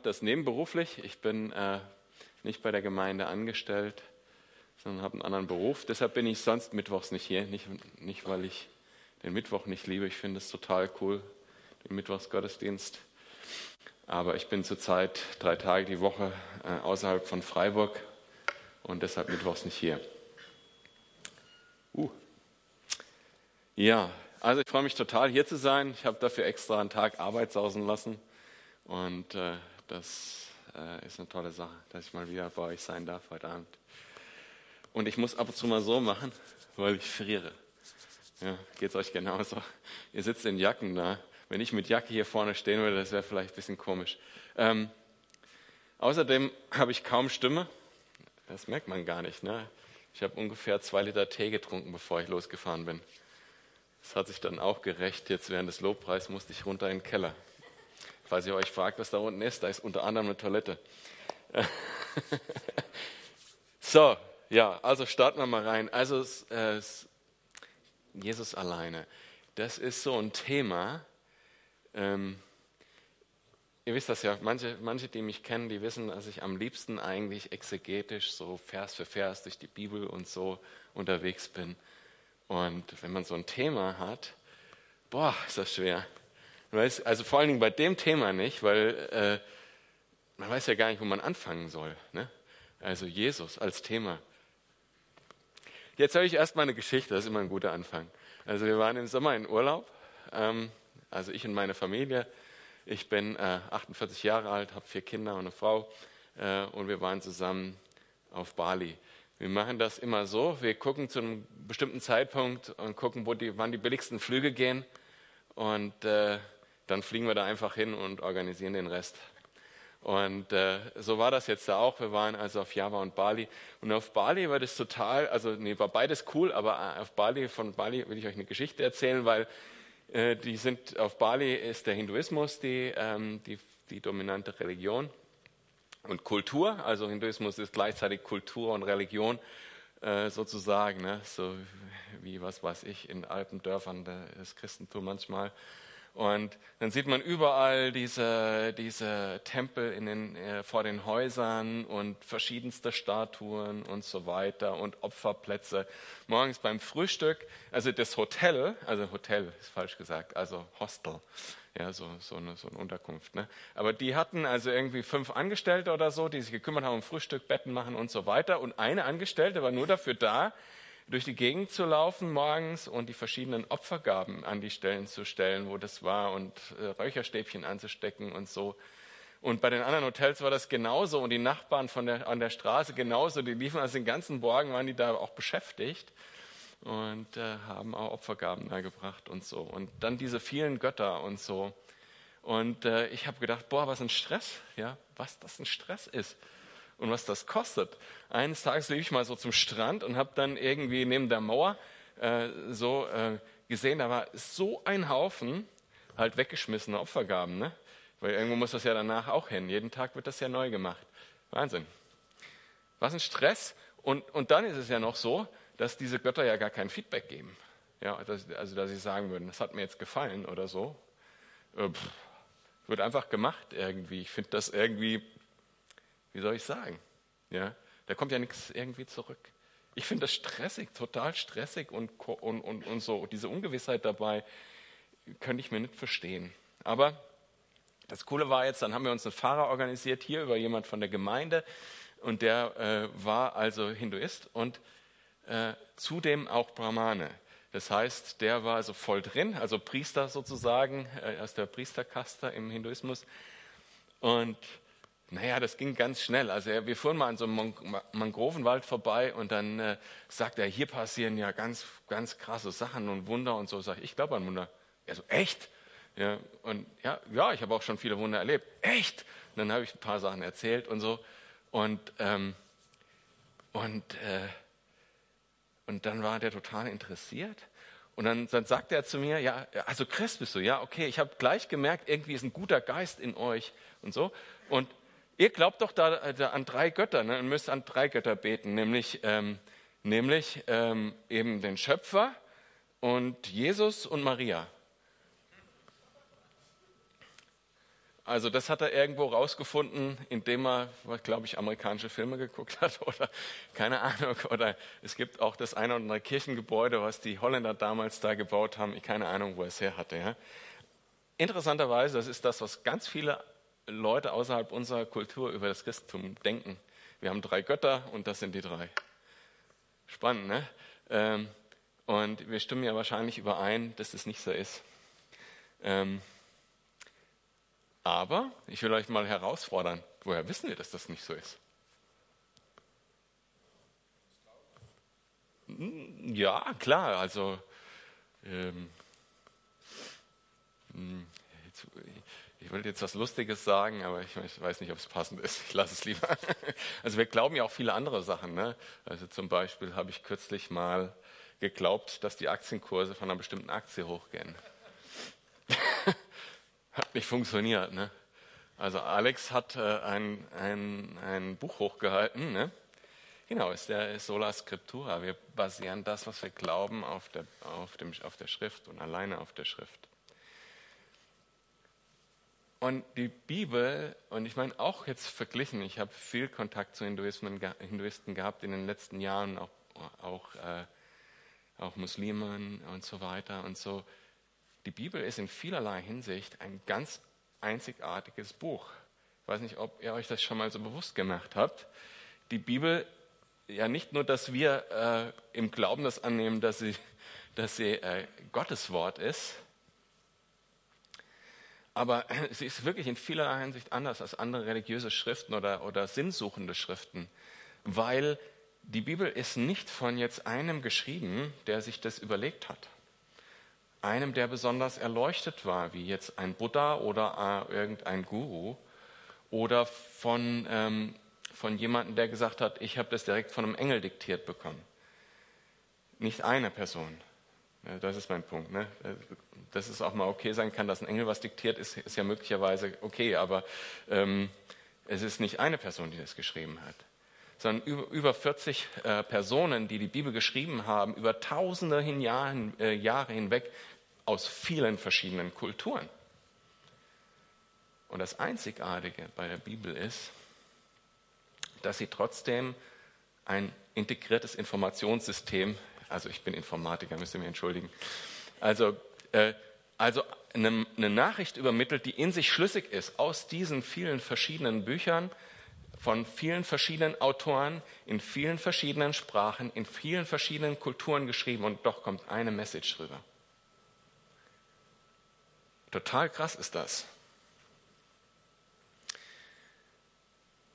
das nebenberuflich. Ich bin äh, nicht bei der Gemeinde angestellt, sondern habe einen anderen Beruf. Deshalb bin ich sonst mittwochs nicht hier. Nicht, nicht weil ich den Mittwoch nicht liebe. Ich finde es total cool, den Mittwochsgottesdienst. Aber ich bin zurzeit drei Tage die Woche äh, außerhalb von Freiburg und deshalb mittwochs nicht hier. Uh. Ja, also ich freue mich total hier zu sein. Ich habe dafür extra einen Tag Arbeit sausen lassen und äh, das äh, ist eine tolle Sache, dass ich mal wieder bei euch sein darf heute Abend. Und ich muss ab und zu mal so machen, weil ich friere. Ja, geht es euch genauso? Ihr sitzt in Jacken da. Wenn ich mit Jacke hier vorne stehen würde, das wäre vielleicht ein bisschen komisch. Ähm, außerdem habe ich kaum Stimme. Das merkt man gar nicht. Ne? Ich habe ungefähr zwei Liter Tee getrunken, bevor ich losgefahren bin. Das hat sich dann auch gerecht. Jetzt während des Lobpreis musste ich runter in den Keller. Falls ihr euch fragt, was da unten ist, da ist unter anderem eine Toilette. so, ja, also starten wir mal rein. Also äh, Jesus alleine. Das ist so ein Thema. Ähm, ihr wisst das ja, manche, manche, die mich kennen, die wissen, dass ich am liebsten eigentlich exegetisch so Vers für Vers durch die Bibel und so unterwegs bin. Und wenn man so ein Thema hat, boah, ist das schwer. Weiß, also vor allen Dingen bei dem Thema nicht, weil äh, man weiß ja gar nicht, wo man anfangen soll. Ne? Also Jesus als Thema. Jetzt habe ich erstmal eine Geschichte, das ist immer ein guter Anfang. Also wir waren im Sommer in Urlaub, ähm, also ich und meine Familie. Ich bin äh, 48 Jahre alt, habe vier Kinder und eine Frau äh, und wir waren zusammen auf Bali. Wir machen das immer so, wir gucken zu einem bestimmten Zeitpunkt und gucken, die, wann die billigsten Flüge gehen und äh, dann fliegen wir da einfach hin und organisieren den Rest. Und äh, so war das jetzt da auch. Wir waren also auf Java und Bali. Und auf Bali war das total, also nee, war beides cool, aber äh, auf Bali, von Bali will ich euch eine Geschichte erzählen, weil äh, die sind, auf Bali ist der Hinduismus die, ähm, die, die dominante Religion und Kultur. Also Hinduismus ist gleichzeitig Kultur und Religion äh, sozusagen, ne? so wie was weiß ich in Alpendörfern das Christentum manchmal. Und dann sieht man überall diese, diese Tempel den, äh, vor den Häusern und verschiedenste Statuen und so weiter und Opferplätze. Morgens beim Frühstück, also das Hotel, also Hotel ist falsch gesagt, also Hostel, ja, so, so, eine, so eine Unterkunft. Ne? Aber die hatten also irgendwie fünf Angestellte oder so, die sich gekümmert haben um Frühstück, Betten machen und so weiter. Und eine Angestellte war nur dafür da, durch die Gegend zu laufen morgens und die verschiedenen Opfergaben an die Stellen zu stellen, wo das war und äh, Räucherstäbchen anzustecken und so. Und bei den anderen Hotels war das genauso und die Nachbarn von der, an der Straße genauso. Die liefen also den ganzen Morgen, waren die da auch beschäftigt und äh, haben auch Opfergaben da gebracht und so. Und dann diese vielen Götter und so. Und äh, ich habe gedacht, boah, was ein Stress, ja, was das ein Stress ist und was das kostet. Eines Tages lief ich mal so zum Strand und habe dann irgendwie neben der Mauer äh, so äh, gesehen, da war so ein Haufen halt weggeschmissene Opfergaben, ne? Weil irgendwo muss das ja danach auch hin. Jeden Tag wird das ja neu gemacht. Wahnsinn. Was ein Stress. Und, und dann ist es ja noch so, dass diese Götter ja gar kein Feedback geben. Ja, dass, also, dass sie sagen würden, das hat mir jetzt gefallen oder so. Äh, pff, wird einfach gemacht irgendwie. Ich finde das irgendwie wie soll ich sagen? Ja, da kommt ja nichts irgendwie zurück. Ich finde das stressig, total stressig und, und, und, und so. Diese Ungewissheit dabei könnte ich mir nicht verstehen. Aber das Coole war jetzt, dann haben wir uns einen Fahrer organisiert, hier über jemand von der Gemeinde. Und der äh, war also Hinduist und äh, zudem auch Brahmane. Das heißt, der war also voll drin, also Priester sozusagen, äh, aus der Priesterkaste im Hinduismus. Und naja, das ging ganz schnell. Also wir fuhren mal an so einem Mangrovenwald vorbei und dann äh, sagt er, hier passieren ja ganz, ganz krasse Sachen und Wunder und so. Sag ich, ich glaube an Wunder. Er so, echt? Ja, und ja, ja, ich habe auch schon viele Wunder erlebt. Echt? Und dann habe ich ein paar Sachen erzählt und so. Und, ähm, und, äh, und dann war der total interessiert. Und dann, dann sagt er zu mir, ja, also Christ bist du, ja, okay, ich habe gleich gemerkt, irgendwie ist ein guter Geist in euch und so. Und Ihr glaubt doch da, da an drei Götter ne, und müsst an drei Götter beten, nämlich, ähm, nämlich ähm, eben den Schöpfer und Jesus und Maria. also das hat er irgendwo rausgefunden, indem er, glaube ich, amerikanische Filme geguckt hat oder keine Ahnung. Oder es gibt auch das eine oder andere Kirchengebäude, was die Holländer damals da gebaut haben. Keine Ahnung, wo er es her hatte. Ja. Interessanterweise, das ist das, was ganz viele Leute außerhalb unserer Kultur über das Christentum denken. Wir haben drei Götter und das sind die drei. Spannend, ne? Ähm, und wir stimmen ja wahrscheinlich überein, dass das nicht so ist. Ähm, aber ich will euch mal herausfordern, woher wissen wir, dass das nicht so ist? Hm, ja, klar, also ähm, hm, ich wollte jetzt was Lustiges sagen, aber ich, weiß nicht, ob es passend ist. Ich lasse es lieber. Also wir glauben ja auch viele andere Sachen. Ne? Also zum Beispiel habe ich kürzlich mal geglaubt, dass die Aktienkurse von einer bestimmten Aktie hochgehen. Hat nicht funktioniert. Ne? Also Alex hat äh, ein, ein, ein Buch hochgehalten. Ne? Genau, ist der Sola Scriptura. Wir basieren das, was wir glauben, auf der, auf, dem, auf der Schrift und alleine auf der Schrift. Und die Bibel, und ich meine auch jetzt verglichen, ich habe viel Kontakt zu Hinduismen, Hinduisten gehabt in den letzten Jahren, auch, auch, äh, auch Muslimen und so weiter und so. Die Bibel ist in vielerlei Hinsicht ein ganz einzigartiges Buch. Ich weiß nicht, ob ihr euch das schon mal so bewusst gemacht habt. Die Bibel, ja nicht nur, dass wir äh, im Glauben das annehmen, dass sie, dass sie äh, Gottes Wort ist, aber sie ist wirklich in vielerlei Hinsicht anders als andere religiöse Schriften oder, oder sinnsuchende Schriften, weil die Bibel ist nicht von jetzt einem geschrieben, der sich das überlegt hat einem, der besonders erleuchtet war, wie jetzt ein Buddha oder äh, irgendein Guru, oder von, ähm, von jemandem, der gesagt hat, ich habe das direkt von einem Engel diktiert bekommen. Nicht eine Person. Das ist mein Punkt. Ne? Dass es auch mal okay sein kann, dass ein Engel was diktiert, ist, ist ja möglicherweise okay, aber ähm, es ist nicht eine Person, die das geschrieben hat sondern über 40 äh, Personen, die die Bibel geschrieben haben, über tausende äh, Jahre hinweg aus vielen verschiedenen Kulturen. Und das Einzigartige bei der Bibel ist, dass sie trotzdem ein integriertes Informationssystem, also ich bin Informatiker, müsst ihr mir entschuldigen, also, äh, also eine, eine Nachricht übermittelt, die in sich schlüssig ist aus diesen vielen verschiedenen Büchern, von vielen verschiedenen Autoren in vielen verschiedenen Sprachen, in vielen verschiedenen Kulturen geschrieben und doch kommt eine Message rüber. Total krass ist das.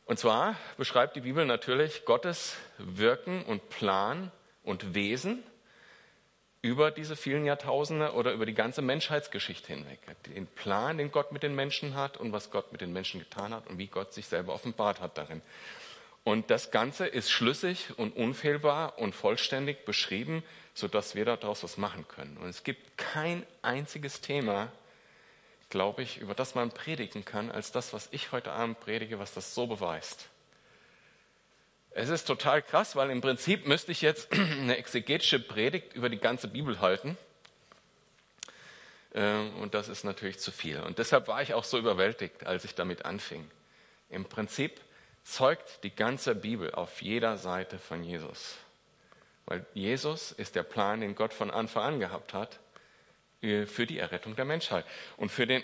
Und zwar beschreibt die Bibel natürlich Gottes Wirken und Plan und Wesen über diese vielen Jahrtausende oder über die ganze Menschheitsgeschichte hinweg. Den Plan, den Gott mit den Menschen hat und was Gott mit den Menschen getan hat und wie Gott sich selber offenbart hat darin. Und das Ganze ist schlüssig und unfehlbar und vollständig beschrieben, sodass wir daraus was machen können. Und es gibt kein einziges Thema, glaube ich, über das man predigen kann, als das, was ich heute Abend predige, was das so beweist. Es ist total krass, weil im Prinzip müsste ich jetzt eine exegetische Predigt über die ganze Bibel halten. Ähm, und das ist natürlich zu viel. Und deshalb war ich auch so überwältigt, als ich damit anfing. Im Prinzip zeugt die ganze Bibel auf jeder Seite von Jesus. Weil Jesus ist der Plan, den Gott von Anfang an gehabt hat äh, für die Errettung der Menschheit. Und für den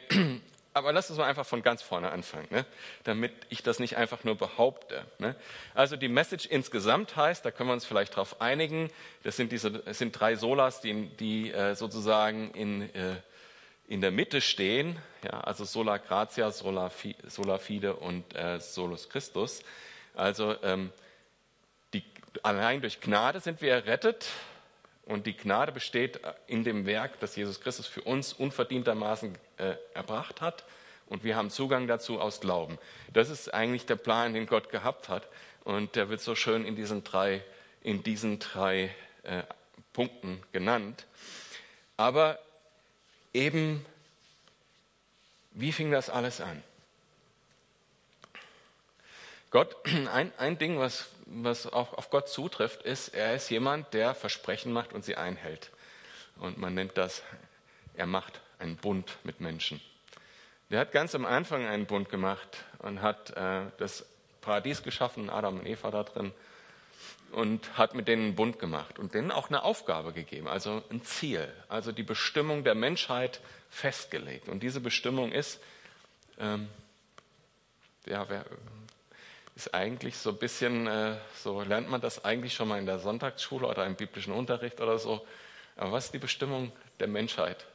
aber lass uns mal einfach von ganz vorne anfangen, ne? damit ich das nicht einfach nur behaupte. Ne? Also die Message insgesamt heißt, da können wir uns vielleicht darauf einigen, das sind, diese, das sind drei Solas, die, die äh, sozusagen in, äh, in der Mitte stehen, ja? also Sola Gratia, Sola, Sola Fide und äh, Solus Christus. Also ähm, die, allein durch Gnade sind wir errettet, und die Gnade besteht in dem Werk, das Jesus Christus für uns unverdientermaßen äh, erbracht hat. Und wir haben Zugang dazu aus Glauben. Das ist eigentlich der Plan, den Gott gehabt hat. Und der wird so schön in diesen drei, in diesen drei äh, Punkten genannt. Aber eben, wie fing das alles an? Gott, ein, ein Ding, was, was auch auf Gott zutrifft, ist, er ist jemand, der Versprechen macht und sie einhält. Und man nennt das, er macht einen Bund mit Menschen. Der hat ganz am Anfang einen Bund gemacht und hat äh, das Paradies geschaffen, Adam und Eva da drin, und hat mit denen einen Bund gemacht und denen auch eine Aufgabe gegeben, also ein Ziel, also die Bestimmung der Menschheit festgelegt. Und diese Bestimmung ist, ähm, ja, ist eigentlich so ein bisschen, äh, so lernt man das eigentlich schon mal in der Sonntagsschule oder im biblischen Unterricht oder so. Aber was ist die Bestimmung der Menschheit?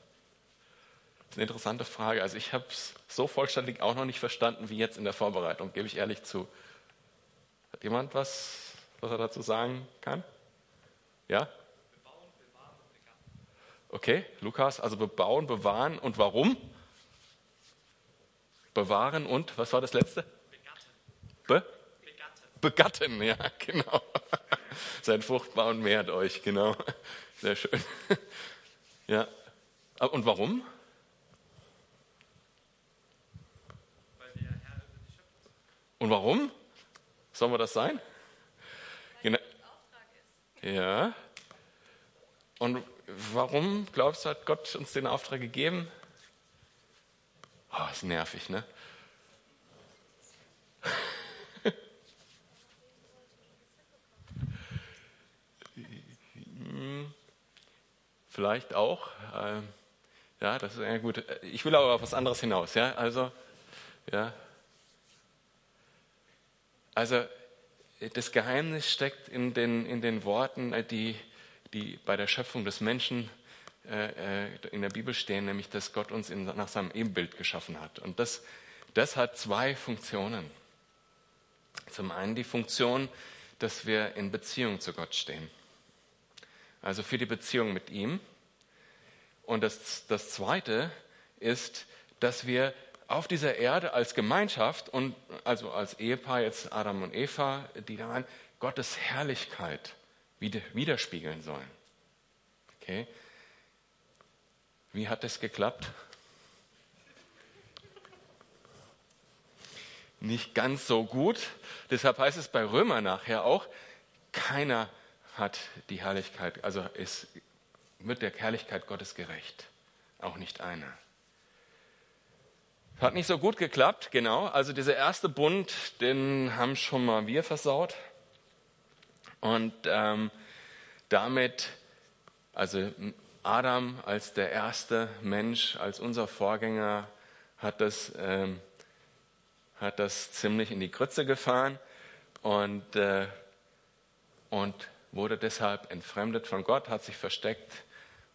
Eine interessante Frage. Also ich habe es so vollständig auch noch nicht verstanden wie jetzt in der Vorbereitung, gebe ich ehrlich zu. Hat jemand was, was er dazu sagen kann? Ja? Okay, Lukas, also bebauen, bewahren und warum? Bewahren und, was war das letzte? Be? Begatten. Begatten, ja, genau. Seid fruchtbar und mehrt euch, genau. Sehr schön. Ja. Und warum? Und warum? Sollen wir das sein? Genau. Ja. Und warum glaubst du, hat Gott uns den Auftrag gegeben? Oh, ist nervig, ne? Vielleicht auch. Äh, ja, das ist ja gut. Ich will aber auf was anderes hinaus. Ja, also, ja. Also, das Geheimnis steckt in den, in den Worten, äh, die, die bei der Schöpfung des Menschen äh, äh, in der Bibel stehen, nämlich, dass Gott uns in, nach seinem Ebenbild geschaffen hat. Und das, das hat zwei Funktionen. Zum einen die Funktion, dass wir in Beziehung zu Gott stehen also für die Beziehung mit ihm. Und das, das Zweite ist, dass wir auf dieser Erde als Gemeinschaft und also als Ehepaar, jetzt Adam und Eva, die daran Gottes Herrlichkeit widerspiegeln sollen. Okay? Wie hat das geklappt? Nicht ganz so gut. Deshalb heißt es bei Römer nachher auch, keiner hat die Herrlichkeit, also ist, wird der Herrlichkeit Gottes gerecht. Auch nicht einer. Hat nicht so gut geklappt, genau. Also dieser erste Bund, den haben schon mal wir versaut. Und ähm, damit, also Adam als der erste Mensch, als unser Vorgänger, hat das, ähm, hat das ziemlich in die Grütze gefahren. Und, äh, und wurde deshalb entfremdet von Gott, hat sich versteckt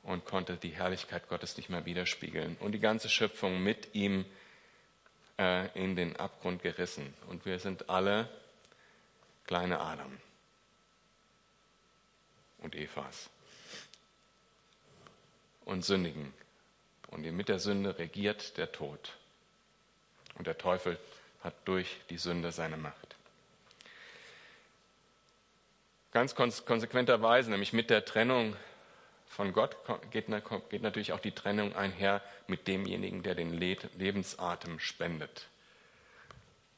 und konnte die Herrlichkeit Gottes nicht mehr widerspiegeln. Und die ganze Schöpfung mit ihm äh, in den Abgrund gerissen. Und wir sind alle kleine Adam und Evas und sündigen. Und mit der Sünde regiert der Tod. Und der Teufel hat durch die Sünde seine Macht. Ganz konsequenterweise, nämlich mit der Trennung von Gott, geht, geht natürlich auch die Trennung einher mit demjenigen, der den Lebensatem spendet.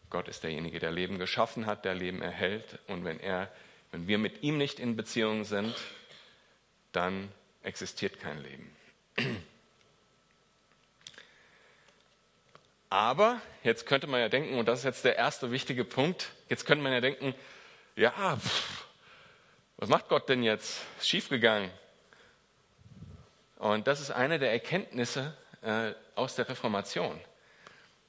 Gott ist derjenige, der Leben geschaffen hat, der Leben erhält. Und wenn, er, wenn wir mit ihm nicht in Beziehung sind, dann existiert kein Leben. Aber jetzt könnte man ja denken, und das ist jetzt der erste wichtige Punkt, jetzt könnte man ja denken, ja, pff, was macht Gott denn jetzt? Ist schiefgegangen. Und das ist eine der Erkenntnisse äh, aus der Reformation,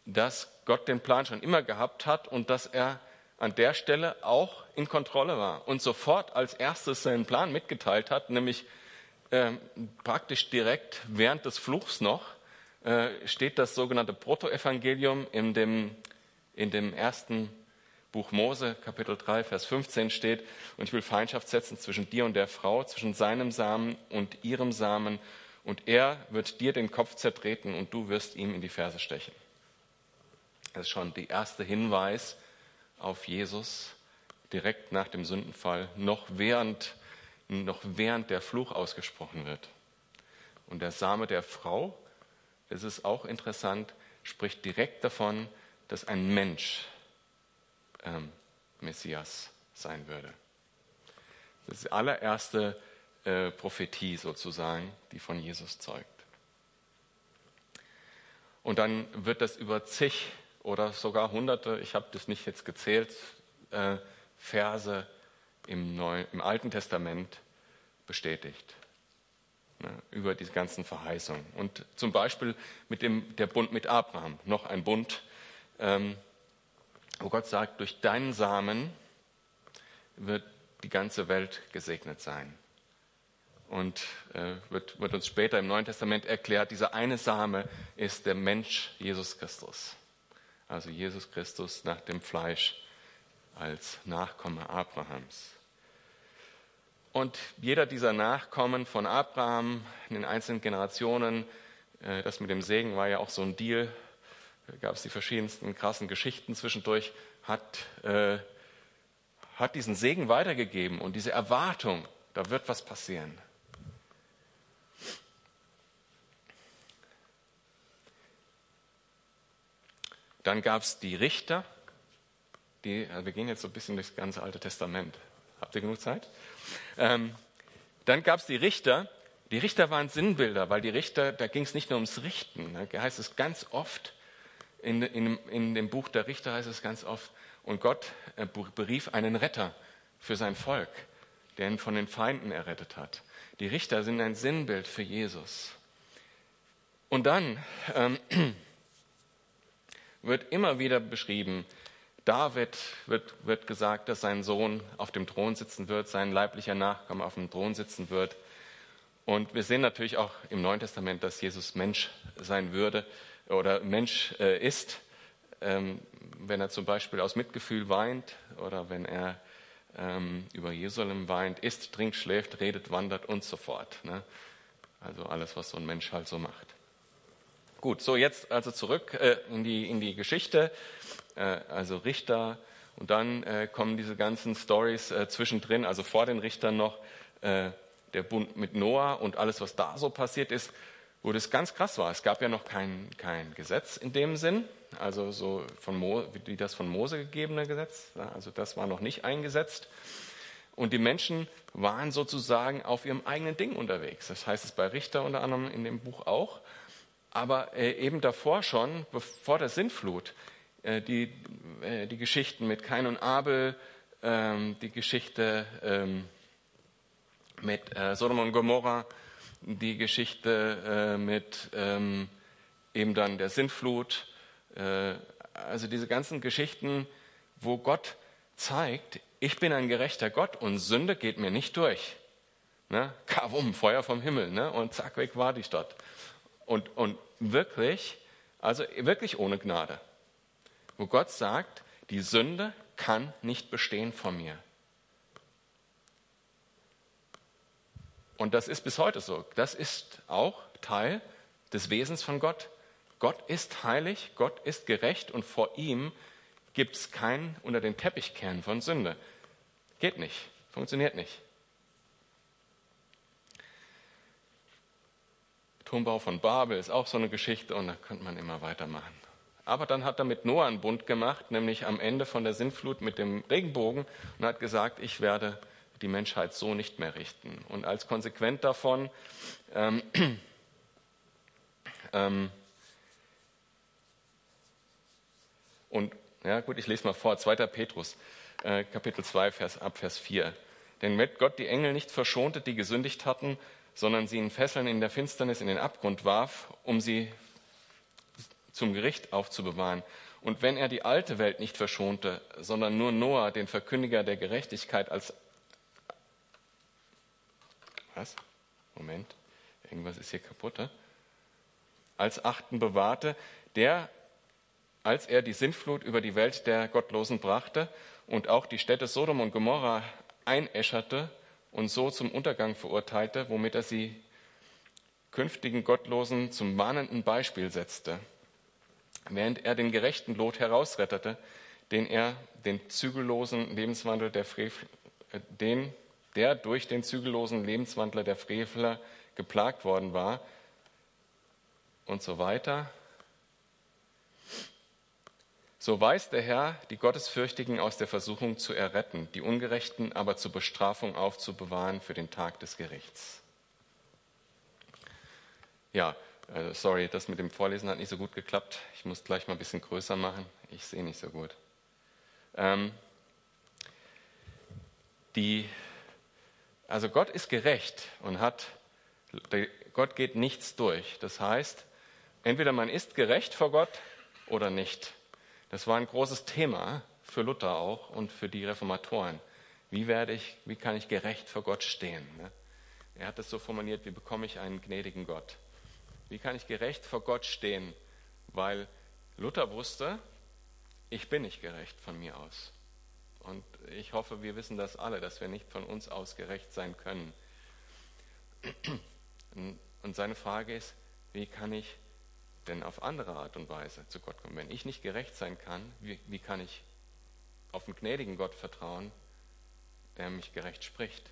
dass Gott den Plan schon immer gehabt hat und dass er an der Stelle auch in Kontrolle war und sofort als erstes seinen Plan mitgeteilt hat, nämlich äh, praktisch direkt während des Fluchs noch, äh, steht das sogenannte Protoevangelium in dem, in dem ersten Buch Mose, Kapitel 3, Vers 15 steht, und ich will Feindschaft setzen zwischen dir und der Frau, zwischen seinem Samen und ihrem Samen, und er wird dir den Kopf zertreten und du wirst ihm in die Ferse stechen. Das ist schon der erste Hinweis auf Jesus direkt nach dem Sündenfall, noch während, noch während der Fluch ausgesprochen wird. Und der Same der Frau, das ist auch interessant, spricht direkt davon, dass ein Mensch ähm, Messias sein würde. Das ist die allererste äh, Prophetie sozusagen, die von Jesus zeugt. Und dann wird das über zig oder sogar hunderte, ich habe das nicht jetzt gezählt, äh, Verse im, Neuen, im Alten Testament bestätigt. Ne, über diese ganzen Verheißungen. Und zum Beispiel mit dem der Bund mit Abraham, noch ein Bund, ähm, wo Gott sagt, durch deinen Samen wird die ganze Welt gesegnet sein. Und äh, wird, wird uns später im Neuen Testament erklärt, dieser eine Same ist der Mensch Jesus Christus. Also Jesus Christus nach dem Fleisch als Nachkomme Abrahams. Und jeder dieser Nachkommen von Abraham in den einzelnen Generationen, äh, das mit dem Segen war ja auch so ein Deal, da gab es die verschiedensten krassen Geschichten zwischendurch, hat, äh, hat diesen Segen weitergegeben und diese Erwartung, da wird was passieren. Dann gab es die Richter, die, also wir gehen jetzt so ein bisschen durchs ganze Alte Testament. Habt ihr genug Zeit? Ähm, dann gab es die Richter. Die Richter waren Sinnbilder, weil die Richter, da ging es nicht nur ums Richten. Da heißt es ganz oft, in, in, in dem Buch der Richter heißt es ganz oft, und Gott äh, berief einen Retter für sein Volk, der ihn von den Feinden errettet hat. Die Richter sind ein Sinnbild für Jesus. Und dann ähm, wird immer wieder beschrieben, David wird, wird gesagt, dass sein Sohn auf dem Thron sitzen wird, sein leiblicher Nachkomme auf dem Thron sitzen wird. Und wir sehen natürlich auch im Neuen Testament, dass Jesus Mensch sein würde oder Mensch äh, ist, ähm, wenn er zum Beispiel aus Mitgefühl weint oder wenn er ähm, über Jerusalem weint, isst, trinkt, schläft, redet, wandert und so fort. Ne? Also alles, was so ein Mensch halt so macht. Gut, so jetzt also zurück äh, in, die, in die Geschichte, äh, also Richter und dann äh, kommen diese ganzen Stories äh, zwischendrin, also vor den Richtern noch äh, der Bund mit Noah und alles, was da so passiert ist, wo das ganz krass war. Es gab ja noch kein, kein Gesetz in dem Sinn, also so von Mo, wie das von Mose gegebene Gesetz, also das war noch nicht eingesetzt. Und die Menschen waren sozusagen auf ihrem eigenen Ding unterwegs. Das heißt es bei Richter unter anderem in dem Buch auch aber äh, eben davor schon, vor der Sintflut, äh, die, äh, die Geschichten mit Kain und Abel, ähm, die Geschichte ähm, mit Sodom und Gomorra, die Geschichte mit ähm, eben dann der Sintflut, also diese ganzen Geschichten, wo Gott zeigt, ich bin ein gerechter Gott und Sünde geht mir nicht durch. Ne? Kavum, Feuer vom Himmel, ne? und zack, weg war die Stadt. Und, und wirklich, also wirklich ohne Gnade. Wo Gott sagt, die Sünde kann nicht bestehen vor mir. Und das ist bis heute so. Das ist auch Teil des Wesens von Gott. Gott ist heilig, Gott ist gerecht und vor ihm gibt es kein unter den Teppichkern von Sünde. Geht nicht, funktioniert nicht. Turmbau von Babel ist auch so eine Geschichte und da könnte man immer weitermachen. Aber dann hat er mit Noah einen Bund gemacht, nämlich am Ende von der Sintflut mit dem Regenbogen und hat gesagt, ich werde die Menschheit so nicht mehr richten. Und als Konsequent davon ähm, ähm, und ja gut, ich lese mal vor, 2. Petrus, äh, Kapitel 2, Vers, ab Vers 4. Denn wenn Gott die Engel nicht verschonte, die gesündigt hatten, sondern sie in Fesseln in der Finsternis in den Abgrund warf, um sie zum Gericht aufzubewahren. Und wenn er die alte Welt nicht verschonte, sondern nur Noah, den Verkündiger der Gerechtigkeit, als was? Moment, irgendwas ist hier kaputt. He? Als Achten bewahrte, der, als er die Sintflut über die Welt der Gottlosen brachte und auch die Städte Sodom und Gomorra einäscherte und so zum Untergang verurteilte, womit er sie künftigen Gottlosen zum warnenden Beispiel setzte, während er den gerechten Lot herausrettete, den er den zügellosen Lebenswandel der Frevel, äh, den, der durch den zügellosen Lebenswandler der Frevler geplagt worden war und so weiter. So weiß der Herr, die Gottesfürchtigen aus der Versuchung zu erretten, die Ungerechten aber zur Bestrafung aufzubewahren für den Tag des Gerichts. Ja, Also sorry, das mit dem Vorlesen hat nicht so gut geklappt. Ich muss gleich mal ein bisschen größer machen. Ich sehe nicht so gut. Ähm, die, also Gott ist gerecht und hat, Gott geht nichts durch. Das heißt, entweder man ist gerecht vor Gott oder nicht. Das war ein großes Thema für Luther auch und für die Reformatoren. Wie werde ich, wie kann ich gerecht vor Gott stehen? Ne? Er hat es so formuliert, wie bekomme ich einen gnädigen Gott? Wie kann ich gerecht vor Gott stehen? Weil Luther wusste, ich bin nicht gerecht von mir aus. Und ich hoffe, wir wissen das alle, dass wir nicht von uns aus gerecht sein können. Und seine Frage ist, wie kann ich denn auf andere Art und Weise zu Gott kommen? Wenn ich nicht gerecht sein kann, wie, wie kann ich auf einen gnädigen Gott vertrauen, der mich gerecht spricht?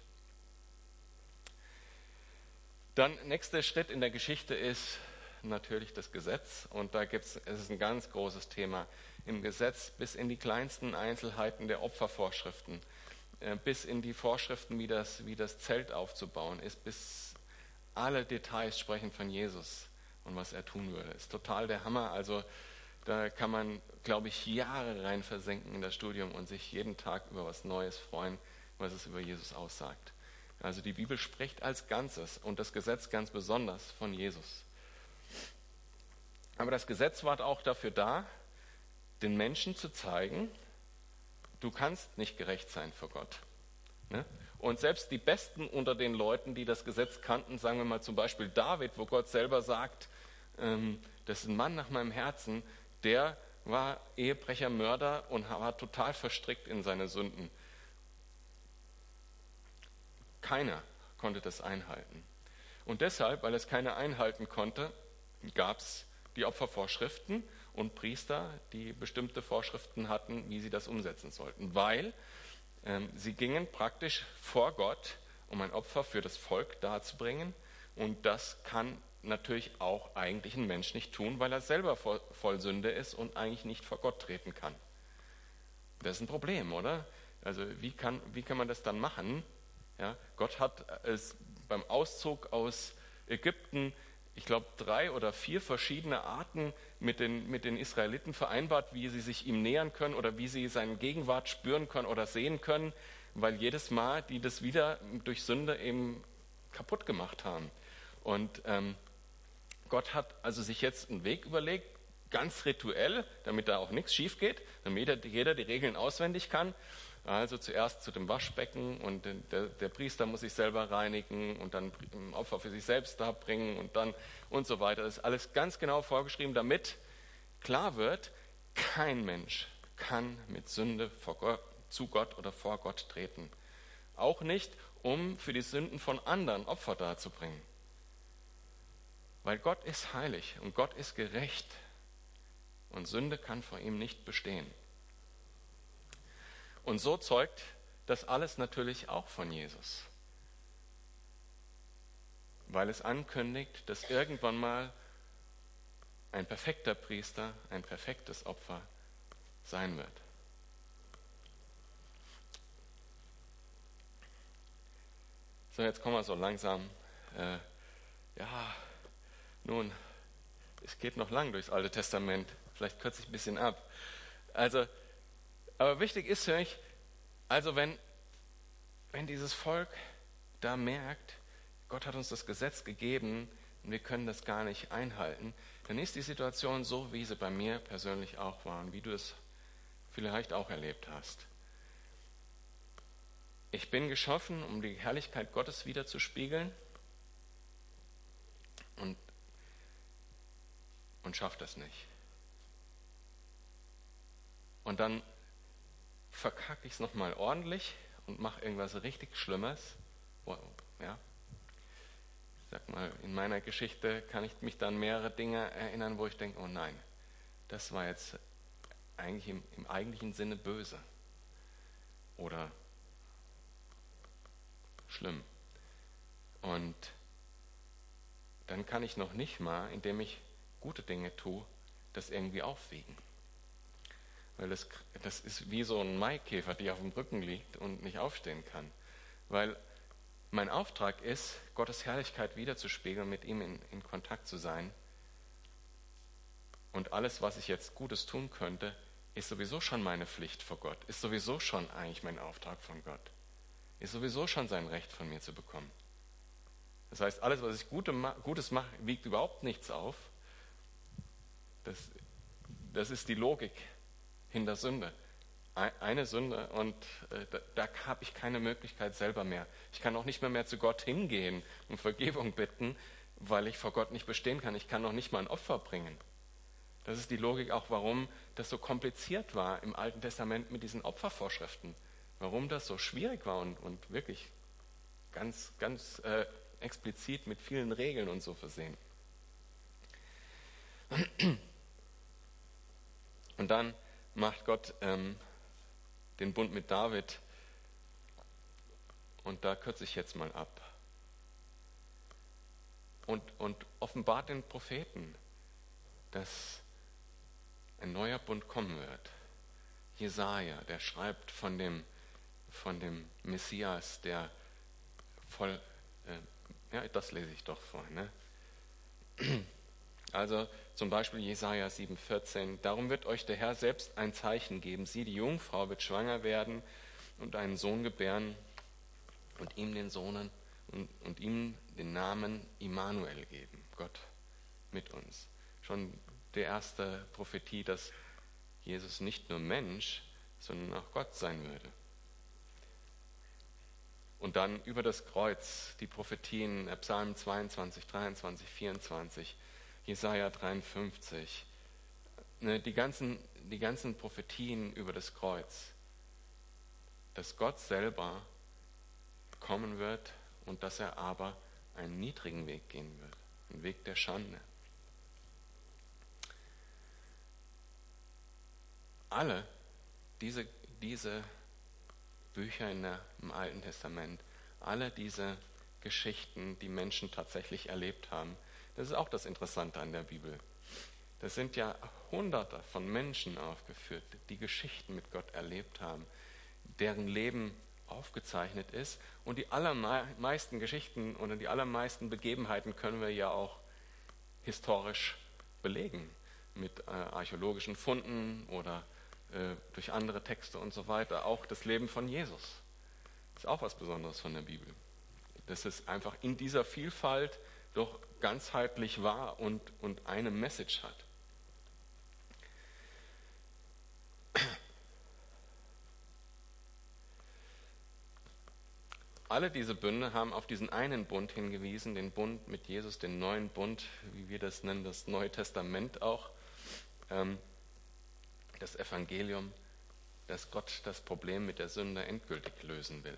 Dann nächster Schritt in der Geschichte ist natürlich das Gesetz und da gibt es, es ist ein ganz großes Thema im Gesetz bis in die kleinsten Einzelheiten der Opfervorschriften, äh, bis in die Vorschriften, wie das, wie das Zelt aufzubauen ist, bis alle Details sprechen von Jesus und was er tun würde. Ist total der Hammer. Also da kann man, glaube ich, Jahre rein versenken in das Studium und sich jeden Tag über was Neues freuen, was es über Jesus aussagt. Also die Bibel spricht als Ganzes und das Gesetz ganz besonders von Jesus. Aber das Gesetz war auch dafür da, den Menschen zu zeigen, du kannst nicht gerecht sein vor Gott. Ne? Und selbst die Besten unter den Leuten, die das Gesetz kannten, sagen wir mal zum Beispiel David, wo Gott selber sagt, ähm, das ist ein Mann nach meinem Herzen, der war Ehebrecher, Mörder und war total verstrickt in seine Sünden. Keiner konnte das einhalten. Und deshalb, weil es keiner einhalten konnte, gab es die Opfervorschriften und Priester, die bestimmte Vorschriften hatten, wie sie das umsetzen sollten. Weil sie gingen praktisch vor Gott, um ein Opfer für das Volk darzubringen. Und das kann natürlich auch eigentlich ein Mensch nicht tun, weil er selber voll, voll Sünde ist und eigentlich nicht vor Gott treten kann. Das ist ein Problem, oder? Also wie kann, wie kann man das dann machen? Ja, Gott hat es beim Auszug aus Ägypten, ich glaube, drei oder vier verschiedene Arten mit den, mit den Israeliten vereinbart, wie sie sich ihm nähern können oder wie sie seine Gegenwart spüren können oder sehen können, weil jedes Mal die das wieder durch Sünde eben kaputt gemacht haben. Und ähm, Gott hat also sich jetzt einen Weg überlegt, ganz rituell, damit da auch nichts schief geht, damit jeder die Regeln auswendig kann. Also zuerst zu dem Waschbecken und der, der, Priester muss sich selber reinigen und dann ein Opfer für sich selbst darbringen und dann und so weiter. Das ist alles ganz genau vorgeschrieben, damit klar wird, kein Mensch kann mit Sünde Gott, zu Gott oder vor Gott treten. Auch nicht, um für die Sünden von anderen Opfer darzubringen. Weil Gott ist heilig und Gott ist gerecht und Sünde kann vor ihm nicht bestehen. Und so zeugt das alles natürlich auch von Jesus. Weil es ankündigt, dass irgendwann mal ein perfekter Priester, ein perfektes Opfer sein wird. So, jetzt kommen wir so langsam. Äh, ja, nun, es geht noch lang durchs Alte Testament. Vielleicht kürze ich ein bisschen ab. Also, aber wichtig ist für mich, also wenn, wenn dieses Volk da merkt, Gott hat uns das Gesetz gegeben und wir können das gar nicht einhalten, dann ist die Situation so, wie sie bei mir persönlich auch war und wie du es vielleicht auch erlebt hast. Ich bin geschaffen, um die Herrlichkeit Gottes wiederzuspiegeln und, und schaffe das nicht. Und dann verkacke ich es nochmal ordentlich und mache irgendwas richtig Schlimmes. Ja. Ich sag mal, in meiner Geschichte kann ich mich dann mehrere Dinge erinnern, wo ich denke, oh nein, das war jetzt eigentlich im, im eigentlichen Sinne böse oder schlimm. Und dann kann ich noch nicht mal, indem ich gute Dinge tue, das irgendwie aufwiegen. Weil das, das ist wie so ein Maikäfer, der auf dem Rücken liegt und nicht aufstehen kann. Weil mein Auftrag ist, Gottes Herrlichkeit wiederzuspiegeln, mit ihm in, in Kontakt zu sein Und alles, was ich jetzt Gutes tun könnte, ist sowieso schon meine Pflicht vor Gott, ist sowieso schon eigentlich mein Auftrag von Gott, ist sowieso schon sein Recht von mir zu bekommen. Das heißt, alles, was ich Gutes mache, wiegt überhaupt nichts auf. Das, das ist die Logik hinter Sünde. Eine Sünde und äh, da, da habe ich keine Möglichkeit selber mehr. Ich kann auch nicht mehr, mehr zu Gott hingehen und Vergebung bitten, weil ich vor Gott nicht bestehen kann. Ich kann noch nicht mal ein Opfer bringen. Das ist die Logik auch, warum das so kompliziert war im Alten Testament mit diesen Opfervorschriften. Warum das so schwierig war und, und wirklich ganz, ganz äh, explizit mit vielen Regeln und so versehen. Und dann macht Gott ähm, den Bund mit David und da kürze ich jetzt mal ab. Und, und offenbart den Propheten, dass ein neuer Bund kommen wird. Jesaja, der schreibt von dem, von dem Messias, der voll, äh, ja, das lese ich doch vor. Ne? Also zum Beispiel Jesaja 7,14. Darum wird euch der Herr selbst ein Zeichen geben. Sie, die Jungfrau, wird schwanger werden und einen Sohn gebären und ihm den Sohn und, und ihm den Namen Immanuel geben. Gott mit uns. Schon die erste Prophetie, dass Jesus nicht nur Mensch, sondern auch Gott sein würde. Und dann über das Kreuz die Prophetien, äh, Psalm 22, 23, 24, Jesaja 53, ne, die ganzen, die ganzen Prophetien über das Kreuz, dass Gott selber kommen wird und dass er aber einen niedrigen Weg gehen wird, einen Weg der Schande. alle diese, diese Bücher der, im Alten Testament, alle diese Geschichten, die Menschen tatsächlich erlebt haben, das ist auch das Interessante an der Bibel. Das sind ja Hunderte von Menschen aufgeführt, die Geschichten mit Gott erlebt haben, deren Leben aufgezeichnet ist. Und die allermeisten Geschichten oder die allermeisten Begebenheiten können wir ja auch historisch belegen mit äh, archäologischen Funden oder äh, durch andere Texte und so weiter, auch das Leben von Jesus. Das ist auch was Besonderes von der Bibel. Dass es einfach in dieser Vielfalt doch ganzheitlich war und, und eine Message hat. Alle diese Bünde haben auf diesen einen Bund hingewiesen, den Bund mit Jesus, den neuen Bund, wie wir das nennen, das Neue Testament auch. Ähm, das Evangelium, dass Gott das Problem mit der Sünde endgültig lösen will.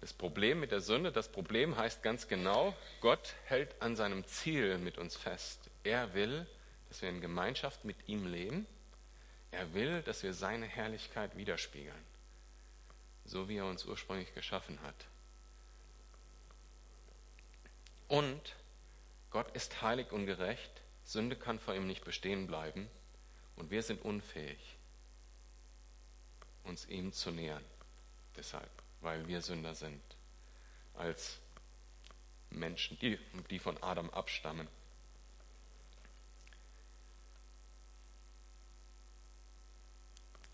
Das Problem mit der Sünde, das Problem heißt ganz genau, Gott hält an seinem Ziel mit uns fest. Er will, dass wir in Gemeinschaft mit ihm leben. Er will, dass wir seine Herrlichkeit widerspiegeln, so wie er uns ursprünglich geschaffen hat. Und Gott ist heilig und gerecht. Sünde kann vor ihm nicht bestehen bleiben. Und wir sind unfähig, uns ihm zu nähern. Deshalb, weil wir Sünder sind. Als Menschen, die, die von Adam abstammen.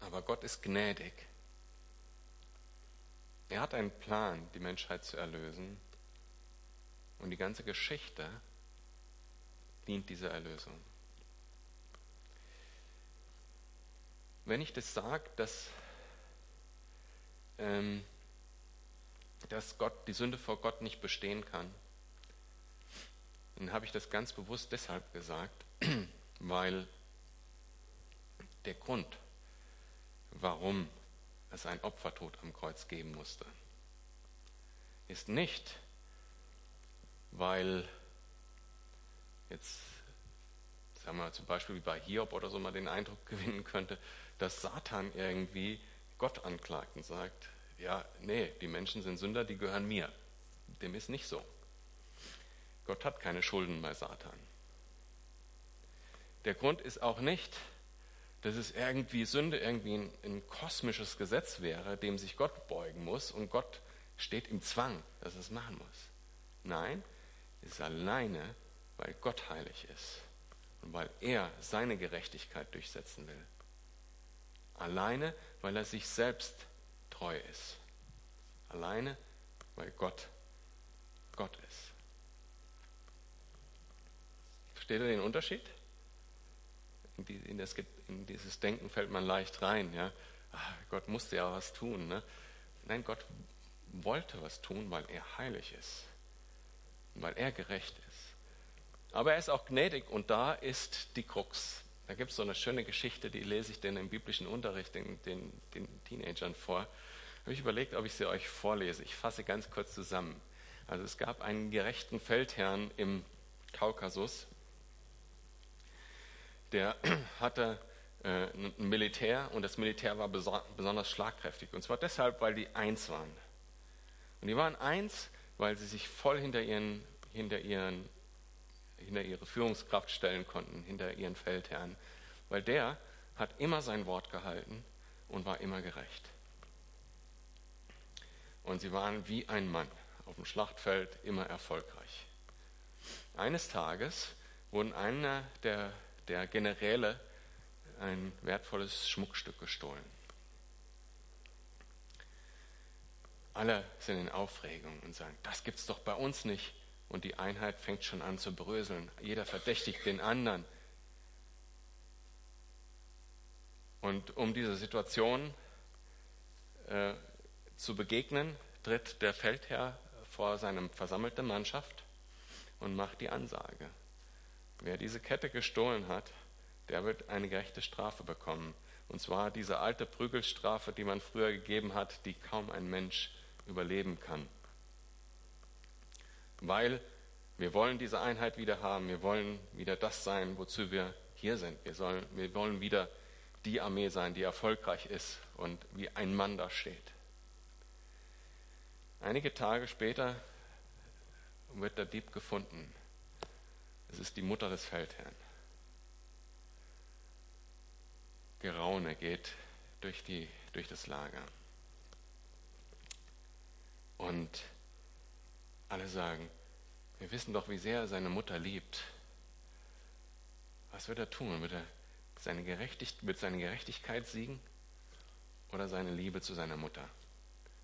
Aber Gott ist gnädig. Er hat einen Plan, die Menschheit zu erlösen. Und die ganze Geschichte dient dieser Erlösung. Wenn ich das sage, dass, ähm, dass Gott, die Sünde vor Gott nicht bestehen kann, dann habe ich das ganz bewusst deshalb gesagt, weil der Grund, warum es ein Opfertod am Kreuz geben musste, ist nicht, weil jetzt sagen wir zum Beispiel wie bei Hiob oder so mal den Eindruck gewinnen könnte, dass Satan irgendwie Gott anklagt und sagt, ja, nee, die Menschen sind Sünder, die gehören mir. Dem ist nicht so. Gott hat keine Schulden bei Satan. Der Grund ist auch nicht, dass es irgendwie Sünde irgendwie ein, ein kosmisches Gesetz wäre, dem sich Gott beugen muss und Gott steht im Zwang, dass es machen muss. Nein, ist alleine, weil Gott heilig ist und weil er seine Gerechtigkeit durchsetzen will. Alleine, weil er sich selbst treu ist. Alleine, weil Gott Gott ist. Versteht ihr den Unterschied? In, das, in, dieses Denken fällt man leicht rein. Ja? Ach, Gott musste ja was tun. Ne? Nein, Gott wollte was tun, weil er heilig ist. Weil er gerecht ist. Aber er ist auch gnädig und da ist die Krux. Da gibt es so eine schöne Geschichte, die lese ich denn im biblischen Unterricht den, den, den Teenagern vor. Habe ich überlegt, ob ich sie euch vorlese. Ich fasse ganz kurz zusammen. Also es gab einen gerechten Feldherrn im Kaukasus, der hatte äh, ein Militär und das Militär war besonders schlagkräftig. Und zwar deshalb, weil die eins waren. Und die waren eins, weil sie sich voll hinter, ihren, hinter, ihren, hinter ihre Führungskraft stellen konnten, hinter ihren Feldherrn. Weil der hat immer sein Wort gehalten und war immer gerecht. Und sie waren wie ein Mann auf dem Schlachtfeld immer erfolgreich. Eines Tages wurden einer der, der Generäle ein wertvolles Schmuckstück gestohlen. Alle sind in Aufregung und sagen, das gibt's doch bei uns nicht. Und die Einheit fängt schon an zu bröseln. Jeder verdächtigt den anderen. Und um dieser Situation äh, zu begegnen, tritt der Feldherr vor seiner versammelten Mannschaft und macht die Ansage. Wer diese Kette gestohlen hat, der wird eine gerechte Strafe bekommen. Und zwar diese alte Prügelstrafe, die man früher gegeben hat, die kaum ein Mensch überleben kann. Weil wir wollen diese Einheit wieder haben, wir wollen wieder das sein, wozu wir hier sind. Wir, sollen, wir wollen wieder die Armee sein, die erfolgreich ist und wie ein Mann da steht. Einige Tage später wird der Dieb gefunden. Es ist die Mutter des Feldherrn. Geraune geht durch, die, durch das Lager. Und alle sagen, wir wissen doch, wie sehr er seine Mutter liebt. Was wird er tun? Wird er seine, Gerechtig wird seine Gerechtigkeit siegen oder seine Liebe zu seiner Mutter?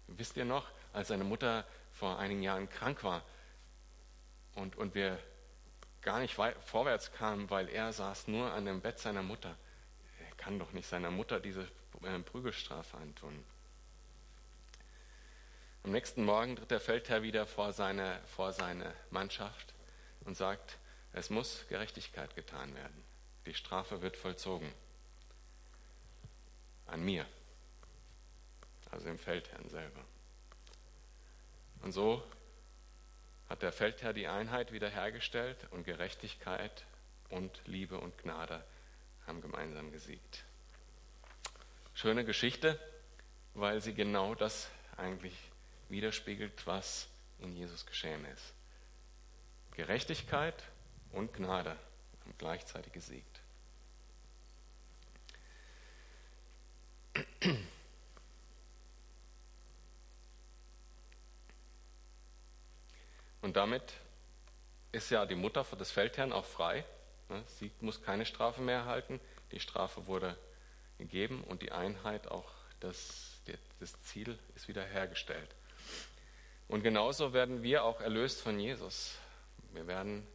Wisst ihr noch, als seine Mutter vor einigen Jahren krank war und, und wir gar nicht vorwärts kamen, weil er saß nur an dem Bett seiner Mutter. Er kann doch nicht seiner Mutter diese äh, Prügelstrafe antun. Am nächsten Morgen tritt der Feldherr wieder vor seine, vor seine Mannschaft und sagt, es muss Gerechtigkeit getan werden. Die Strafe wird vollzogen. An mir, also dem Feldherrn selber. Und so hat der Feldherr die Einheit wiederhergestellt und Gerechtigkeit und Liebe und Gnade haben gemeinsam gesiegt. Schöne Geschichte, weil sie genau das eigentlich widerspiegelt, was in Jesus geschehen ist. Gerechtigkeit und Gnade haben gleichzeitig gesiegt. Und damit ist ja die Mutter des Feldherrn auch frei. Ne? Sie muss keine Strafe mehr erhalten. Die Strafe wurde gegeben und die Einheit, auch das, das Ziel ist wieder hergestellt. Und genauso werden wir auch erlöst von Jesus. Wir werden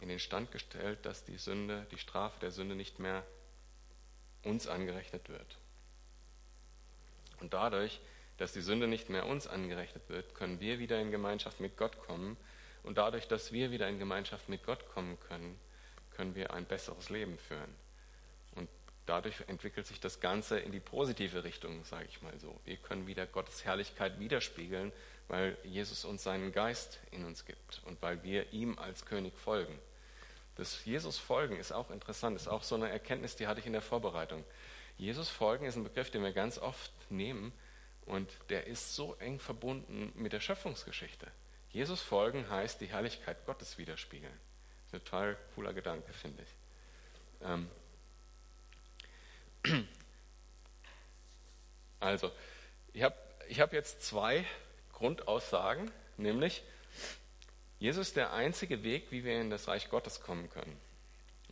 in den Stand gestellt, dass die Sünde, die Strafe der Sünde nicht mehr uns angerechnet wird. Und dadurch dass die Sünde nicht mehr uns angerechnet wird, können wir wieder in Gemeinschaft mit Gott kommen. Und dadurch, dass wir wieder in Gemeinschaft mit Gott kommen können, können wir ein besseres Leben führen. Und dadurch entwickelt sich das Ganze in die positive Richtung, sage ich mal so. Wir können wieder Gottes Herrlichkeit widerspiegeln, weil Jesus uns seinen Geist in uns gibt und weil wir ihm als König folgen. Das Jesus folgen ist auch interessant, ist auch so eine Erkenntnis, die hatte ich in der Vorbereitung. Jesus folgen ist ein Begriff, den wir ganz oft nehmen, und der ist so eng verbunden mit der Schöpfungsgeschichte. Jesus folgen heißt die Herrlichkeit Gottes widerspiegeln. Ein total cooler Gedanke, finde ich. Ähm also, ich habe ich hab jetzt zwei Grundaussagen, nämlich Jesus ist der einzige Weg, wie wir in das Reich Gottes kommen können.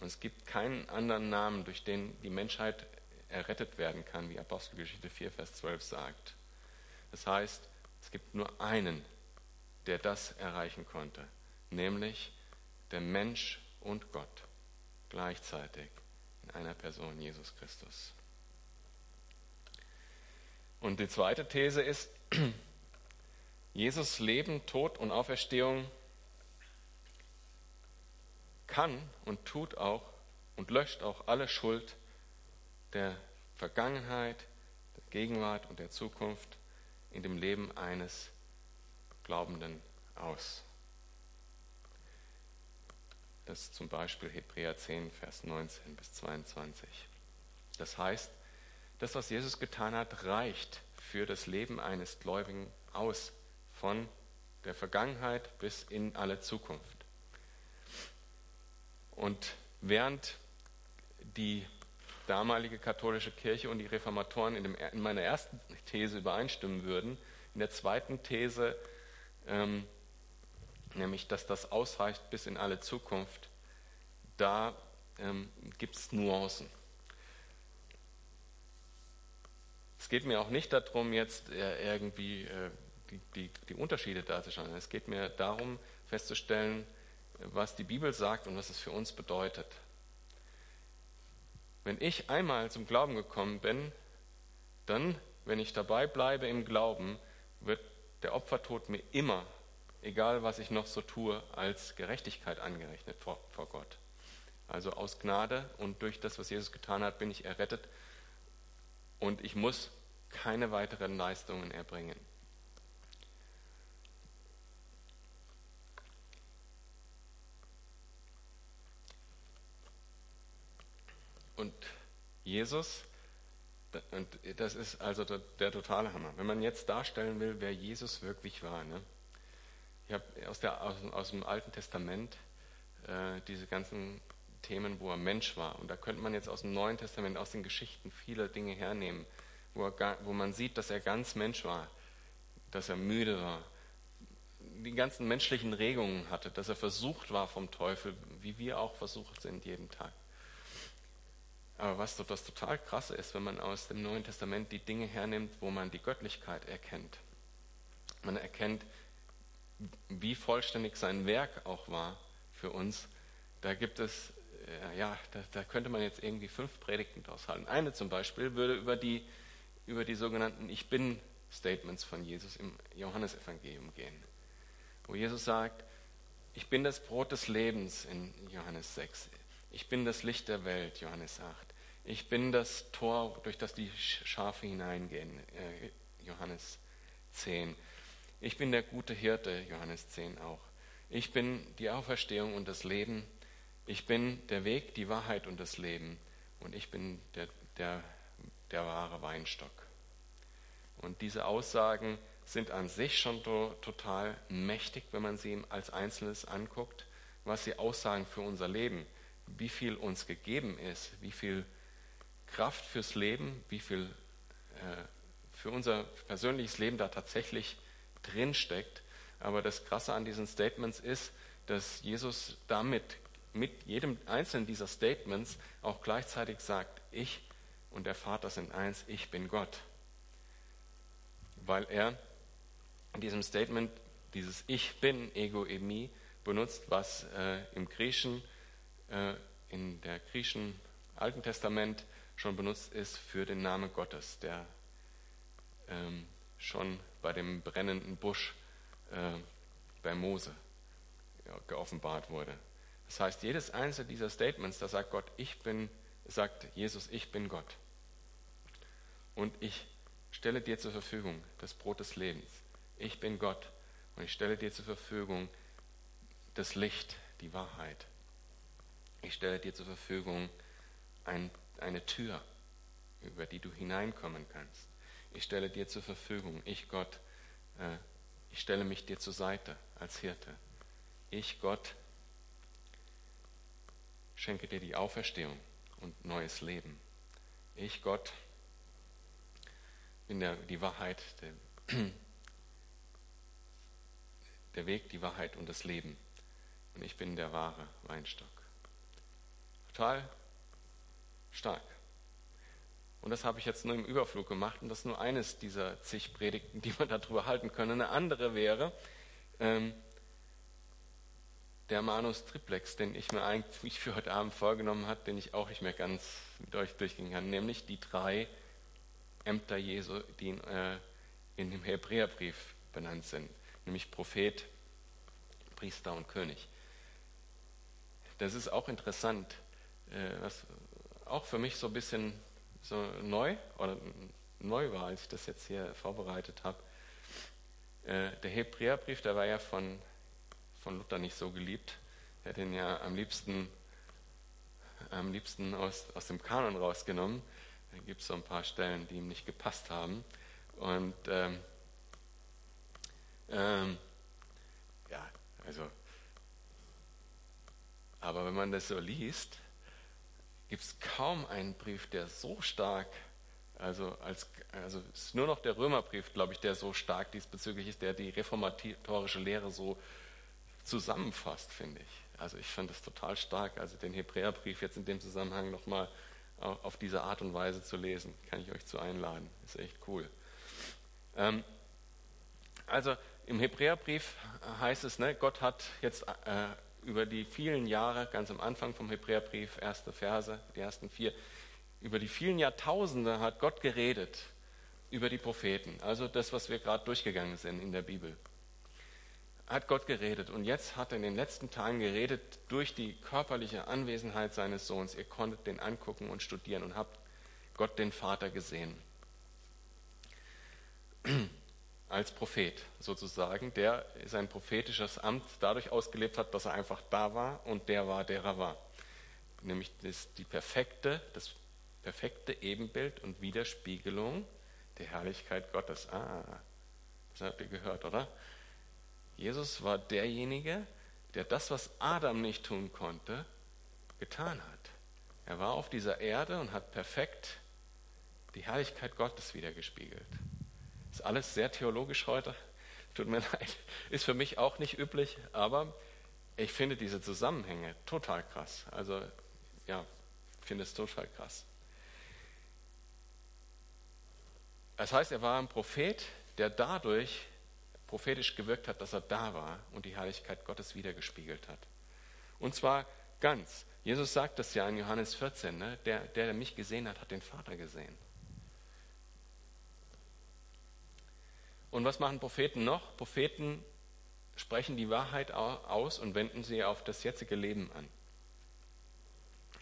Und es gibt keinen anderen Namen, durch den die Menschheit errettet werden kann, wie Apostelgeschichte 4, Vers 12 sagt. Das heißt, es gibt nur einen, der das erreichen konnte, nämlich der Mensch und Gott gleichzeitig in einer Person, Jesus Christus. Und die zweite These ist, Jesus Leben, Tod und Auferstehung kann und tut auch und löscht auch alle Schuld der Vergangenheit, der Gegenwart und der Zukunft in dem Leben eines Glaubenden aus. Das ist zum Beispiel Hebräer 10, Vers 19 bis 22. Das heißt, das, was Jesus getan hat, reicht für das Leben eines Gläubigen aus, von der Vergangenheit bis in alle Zukunft. Und während die damalige katholische Kirche und die Reformatoren in, dem, in meiner ersten These übereinstimmen würden, in der zweiten These ähm, nämlich dass das ausreicht bis in alle Zukunft, da ähm, gibt es Nuancen. Es geht mir auch nicht darum, jetzt äh, irgendwie äh, die, die, die Unterschiede darzustellen. Es geht mir darum, festzustellen, was die Bibel sagt und was es für uns bedeutet. Wenn ich einmal zum Glauben gekommen bin, dann, wenn ich dabei bleibe im Glauben, wird der Opfertod mir immer egal was ich noch so tue, als Gerechtigkeit angerechnet vor, vor Gott. Also aus Gnade und durch das, was Jesus getan hat, bin ich errettet und ich muss keine weiteren Leistungen erbringen. Und Jesus, und das ist also der, der, totale Hammer. Wenn man jetzt darstellen will, wer Jesus wirklich war, ne? Ich habe aus, aus, aus, dem Alten Testament äh, diese ganzen Themen, wo er Mensch war. Und da könnte man jetzt aus dem Neuen Testament, aus den Geschichten viele Dinge hernehmen, wo, er, wo man sieht, dass er ganz Mensch war, dass er müde war, die ganzen menschlichen Regungen hatte, dass er versucht war vom Teufel, wie wir auch versucht sind jeden Tag. Aber was das total krasse ist, wenn man aus dem Neuen Testament die Dinge hernimmt, wo man die Göttlichkeit erkennt. Man erkennt, wie vollständig sein Werk auch war für uns, da gibt es, äh, ja, da, da, könnte man jetzt irgendwie fünf Predigten draus halten. Eine zum Beispiel würde über die, über die sogenannten Ich bin-Statements von Jesus im Johannesevangelium gehen, wo Jesus sagt, ich bin das Brot des Lebens in Johannes 6, ich bin das Licht der Welt, Johannes 8, ich bin das Tor, durch das die Schafe hineingehen, äh, Johannes 10. Ich bin der gute Hirte, Johannes 10 auch. Ich bin die Auferstehung und das Leben. Ich bin der Weg, die Wahrheit und das Leben. Und ich bin der, der, der wahre Weinstock. Und diese Aussagen sind an sich schon total mächtig, wenn man sie als Einzelnes anguckt, was sie aussagen für unser Leben, wie viel uns gegeben ist, wie viel Kraft fürs Leben, wie viel äh, für unser persönliches Leben da tatsächlich drinsteckt. Aber das Krasse an diesen Statements ist, dass Jesus damit mit jedem einzelnen dieser Statements auch gleichzeitig sagt, ich und der Vater sind eins, ich bin Gott. Weil er in diesem Statement dieses Ich bin, Ego Emi, benutzt, was äh, im Griechen, äh, in der griechischen Alten Testament schon benutzt ist für den Namen Gottes, der ähm, schon bei dem brennenden Busch äh, bei Mose ja, geoffenbart wurde. Das heißt, jedes einzelne dieser Statements, da sagt Gott, ich bin, sagt Jesus, ich bin Gott. Und ich stelle dir zur Verfügung das Brot des Lebens. Ich bin Gott und ich stelle dir zur Verfügung das Licht, die Wahrheit. Ich stelle dir zur Verfügung ein, eine Tür, über die du hineinkommen kannst ich stelle dir zur Verfügung, ich Gott, äh, ich stelle mich dir zur Seite als Hirte. Ich Gott schenke dir die Auferstehung und neues Leben. Ich Gott bin der, die Wahrheit, der, der Weg, die Wahrheit und das Leben. Und ich bin der wahre Weinstock. Total stark. Und das habe ich jetzt nur im Überflug gemacht und das ist nur eines dieser zig Predigten, die man darüber halten können. Eine andere wäre ähm, der Manus Triplex, den ich mir eigentlich für heute Abend vorgenommen habe, den ich auch nicht mehr ganz mit euch durchgehen kann, nämlich die drei Ämter Jesu, die in, äh, in dem Hebräerbrief benannt sind, nämlich Prophet, Priester und König. Das ist auch interessant, was auch für mich so ein bisschen so neu oder neu war, als ich das jetzt hier vorbereitet habe. Äh, der Hebräerbrief, der war ja von, von Luther nicht so geliebt. Er hat ihn ja am liebsten, am liebsten aus, aus dem Kanon rausgenommen. Da gibt es so ein paar Stellen, die ihm nicht gepasst haben. Und ähm, ähm, ja, also, aber wenn man das so liest, gibt es kaum einen Brief, der so stark, also, als, also es ist nur noch der Römerbrief, glaube ich, der so stark diesbezüglich ist, der die reformatorische Lehre so zusammenfasst, finde ich. Also ich fand das total stark, also den Hebräerbrief jetzt in dem Zusammenhang nochmal auf diese Art und Weise zu lesen, kann ich euch zu einladen. Ist echt cool. Ähm, also im Hebräerbrief heißt es, ne, Gott hat jetzt äh, über die vielen Jahre, ganz am Anfang vom Hebräerbrief, erste Verse, die ersten vier, über die vielen Jahrtausende hat Gott geredet über die Propheten. Also das, was wir gerade durchgegangen sind in der Bibel. Hat Gott geredet. Und jetzt hat er in den letzten Tagen geredet durch die körperliche Anwesenheit seines Sohns. Ihr konntet den angucken und studieren und habt Gott den Vater gesehen als Prophet sozusagen, der sein prophetisches Amt dadurch ausgelebt hat, dass er einfach da war und der war, der er war. Nämlich das, die perfekte, das perfekte Ebenbild und Widerspiegelung der Herrlichkeit Gottes. Ah, das habt ihr gehört, oder? Jesus war derjenige, der das, was Adam nicht tun konnte, getan hat. Er war auf dieser Erde und hat perfekt die Herrlichkeit Gottes wiedergespiegelt. Ist alles sehr theologisch heute. Tut mir leid. Ist für mich auch nicht üblich, aber ich finde diese Zusammenhänge total krass. Also, ja, finde es total krass. Das heißt, er war ein Prophet, der dadurch prophetisch gewirkt hat, dass er da war und die Herrlichkeit Gottes wiedergespiegelt hat. Und zwar ganz. Jesus sagt das ja in Johannes 14, ne? der, der mich gesehen hat, hat den Vater gesehen. Und was machen Propheten noch? Propheten sprechen die Wahrheit aus und wenden sie auf das jetzige Leben an.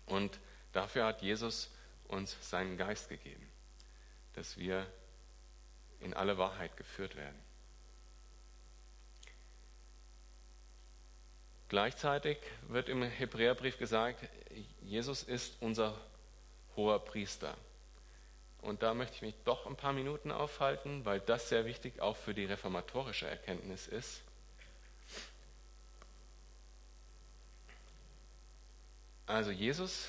Und dafür hat Jesus uns seinen Geist gegeben, dass wir in alle Wahrheit geführt werden. Gleichzeitig wird im Hebräerbrief gesagt, Jesus ist unser hoher Priester. Und da möchte ich mich doch ein paar Minuten aufhalten, weil das sehr wichtig auch für die reformatorische Erkenntnis ist. Also Jesus,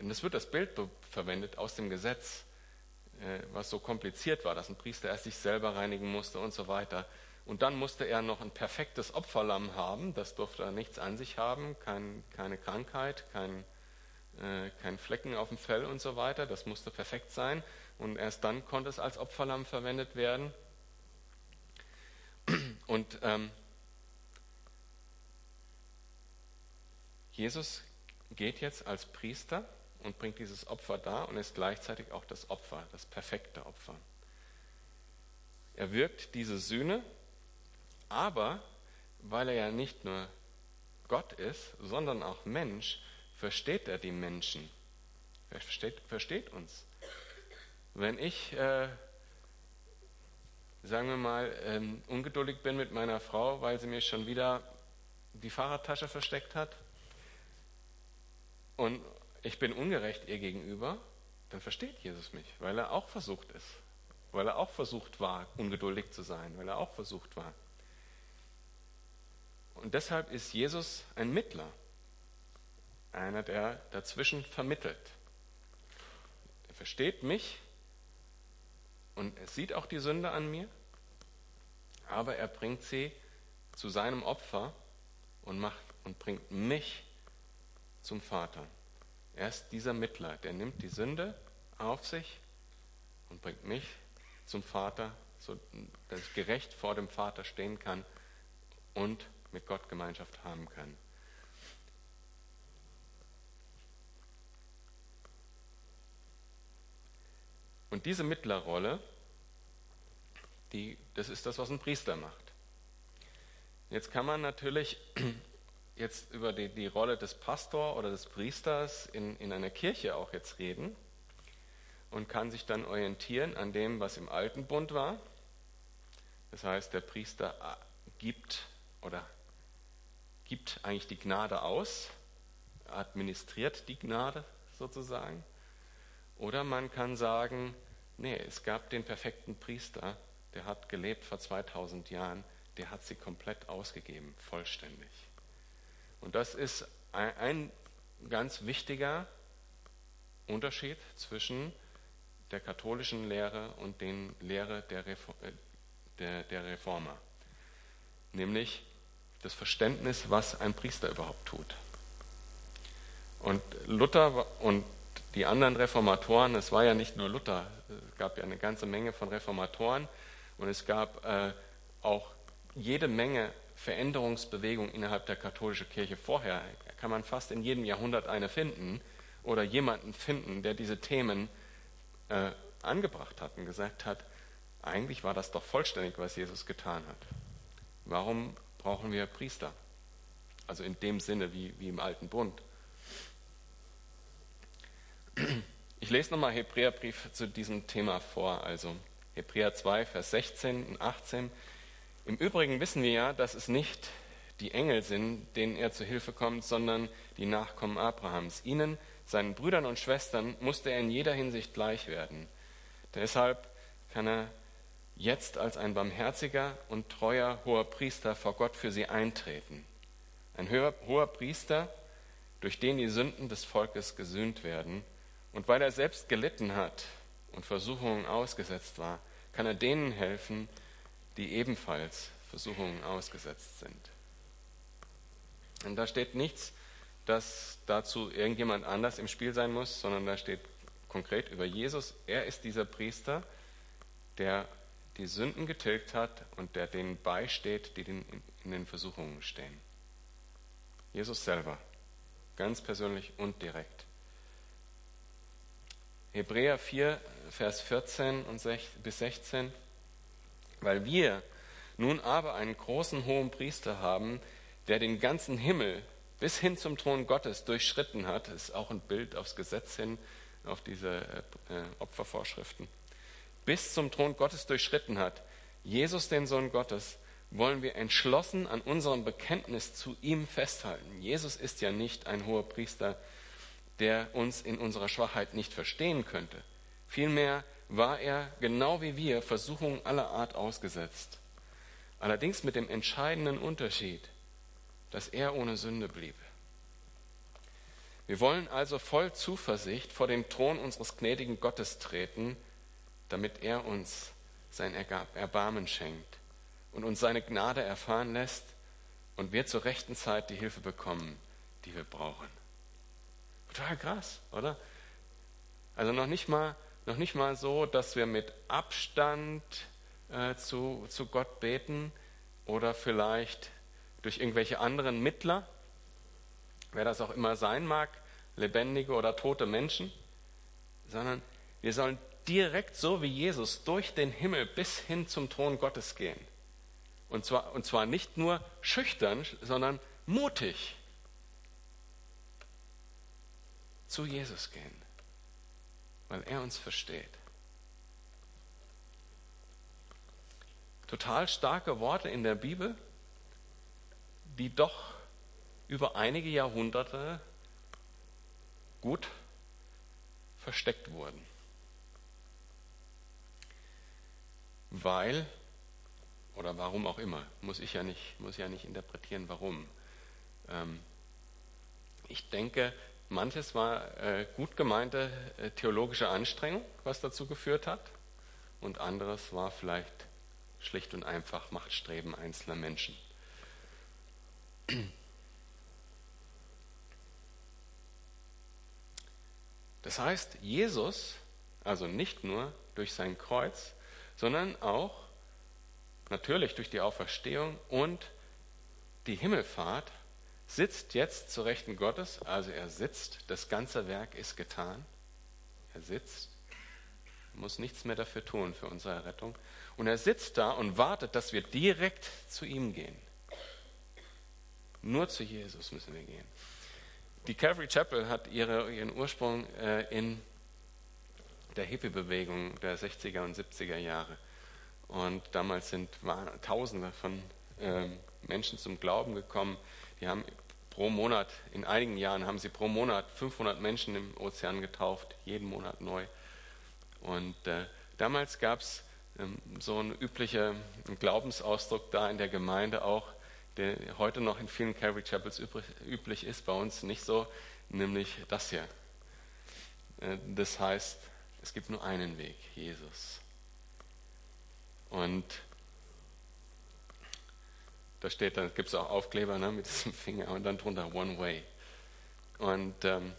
und es wird das Bild verwendet aus dem Gesetz, äh, was so kompliziert war, dass ein Priester erst sich selber reinigen musste und so weiter. Und dann musste er noch ein perfektes Opferlamm haben, das durfte er nichts an sich haben, kein, keine Krankheit, kein, äh, kein Flecken auf dem Fell und so weiter. Das musste perfekt sein. Und erst dann konnte es als Opferlamm verwendet werden. Und ähm, Jesus geht jetzt als Priester und bringt dieses Opfer dar und ist gleichzeitig auch das Opfer, das perfekte Opfer. Er wirkt diese Sühne, aber weil er ja nicht nur Gott ist, sondern auch Mensch, versteht er die Menschen. Er versteht, versteht uns. Wenn ich, äh, sagen wir mal, ähm, ungeduldig bin mit meiner Frau, weil sie mir schon wieder die Fahrradtasche versteckt hat und ich bin ungerecht ihr gegenüber, dann versteht Jesus mich, weil er auch versucht ist, weil er auch versucht war, ungeduldig zu sein, weil er auch versucht war. Und deshalb ist Jesus ein Mittler einer, der dazwischen vermittelt. Er versteht mich und er sieht auch die Sünde an mir, aber er bringt sie zu seinem Opfer und macht und bringt mich zum Vater. Er ist dieser Mittler, der nimmt die Sünde auf sich und bringt mich zum Vater, so dass ich gerecht vor dem Vater stehen kann und mit Gott Gemeinschaft haben kann. Und diese Mittlerrolle, die, das ist das, was ein Priester macht. Jetzt kann man natürlich jetzt über die, die Rolle des Pastor oder des Priesters in, in einer Kirche auch jetzt reden und kann sich dann orientieren an dem, was im alten Bund war. Das heißt, der Priester äh, gibt oder gibt eigentlich die Gnade aus, administriert die Gnade sozusagen. Oder man kann sagen, nee, es gab den perfekten Priester, der hat gelebt vor 2000 Jahren, der hat sie komplett ausgegeben, vollständig. Und das ist ein, ganz wichtiger Unterschied zwischen der katholischen Lehre und den Lehre der, Reform, äh, der, der Reformer. Nämlich das Verständnis, was ein Priester überhaupt tut. Und Luther und die anderen Reformatoren, es war ja nicht nur Luther, es gab ja eine ganze Menge von Reformatoren und es gab äh, auch jede Menge Veränderungsbewegungen innerhalb der katholischen Kirche vorher. Kann man fast in jedem Jahrhundert eine finden oder jemanden finden, der diese Themen äh, angebracht hat und gesagt hat, eigentlich war das doch vollständig, was Jesus getan hat. Warum brauchen wir Priester? Also in dem Sinne wie, wie im alten Bund. Ich lese nochmal Hebräerbrief zu diesem Thema vor, also Hebräer 2, Vers 16 und 18. Im Übrigen wissen wir ja, dass es nicht die Engel sind, denen er zu Hilfe kommt, sondern die Nachkommen Abrahams. Ihnen, seinen Brüdern und Schwestern, musste er in jeder Hinsicht gleich werden. Deshalb kann er jetzt als ein barmherziger und treuer hoher Priester vor Gott für sie eintreten. Ein hoher, Priester, durch den die Sünden des Volkes gesühnt werden. Und weil er selbst gelitten hat und Versuchungen ausgesetzt war, kann er denen helfen, die ebenfalls Versuchungen ausgesetzt sind. Und da steht nichts, dass dazu irgendjemand anders im Spiel sein muss, sondern da steht konkret über Jesus. Er ist dieser Priester, der die Sünden getilgt hat und der denen beisteht, die in den Versuchungen stehen. Jesus selber, ganz persönlich und direkt. Hebräer 4, Vers 14 bis 16. Weil wir nun aber einen großen hohen Priester haben, der den ganzen Himmel bis hin zum Thron Gottes durchschritten hat, ist auch ein Bild aufs Gesetz hin, auf diese äh, Opfervorschriften, bis zum Thron Gottes durchschritten hat, Jesus, den Sohn Gottes, wollen wir entschlossen an unserem Bekenntnis zu ihm festhalten. Jesus ist ja nicht ein hoher Priester, der uns in unserer Schwachheit nicht verstehen könnte. Vielmehr war er, genau wie wir, Versuchungen aller Art ausgesetzt. Allerdings mit dem entscheidenden Unterschied, dass er ohne Sünde blieb. Wir wollen also voll Zuversicht vor den Thron unseres gnädigen Gottes treten, damit er uns sein Erbarmen schenkt und uns seine Gnade erfahren lässt und wir zur rechten Zeit die Hilfe bekommen, die wir brauchen. Total krass, oder? Also noch nicht mal noch nicht mal so, dass wir mit Abstand äh, zu, zu Gott beten oder vielleicht durch irgendwelche anderen Mittler, wer das auch immer sein mag, lebendige oder tote Menschen, sondern wir sollen direkt so wie Jesus durch den Himmel bis hin zum Thron Gottes gehen. Und zwar, und zwar nicht nur schüchtern, sondern mutig zu Jesus gehen weil er uns versteht. Total starke Worte in der Bibel, die doch über einige Jahrhunderte gut versteckt wurden. Weil, oder warum auch immer, muss ich ja nicht, muss ja nicht interpretieren, warum. Ähm, ich denke, Manches war äh, gut gemeinte äh, theologische Anstrengung, was dazu geführt hat, und anderes war vielleicht schlicht und einfach Machtstreben einzelner Menschen. Das heißt, Jesus, also nicht nur durch sein Kreuz, sondern auch natürlich durch die Auferstehung und die Himmelfahrt, sitzt jetzt zu Rechten Gottes, also er sitzt, das ganze Werk ist getan, er sitzt, muss nichts mehr dafür tun für unsere Errettung, und er sitzt da und wartet, dass wir direkt zu ihm gehen. Nur zu Jesus müssen wir gehen. Die Calvary Chapel hat ihre, ihren Ursprung äh, in der Hippie-Bewegung der 60er und 70er Jahre. Und damals sind Tausende von ähm, Menschen zum Glauben gekommen. Die haben pro Monat, in einigen Jahren haben sie pro Monat 500 Menschen im Ozean getauft, jeden Monat neu. Und äh, damals gab es ähm, so einen üblichen Glaubensausdruck da in der Gemeinde auch, der heute noch in vielen Calvary Chapels übrig, üblich ist, bei uns nicht so, nämlich das hier. Äh, das heißt, es gibt nur einen Weg, Jesus. Und da steht, da gibt es auch Aufkleber ne, mit diesem Finger und dann drunter One Way. Und ähm,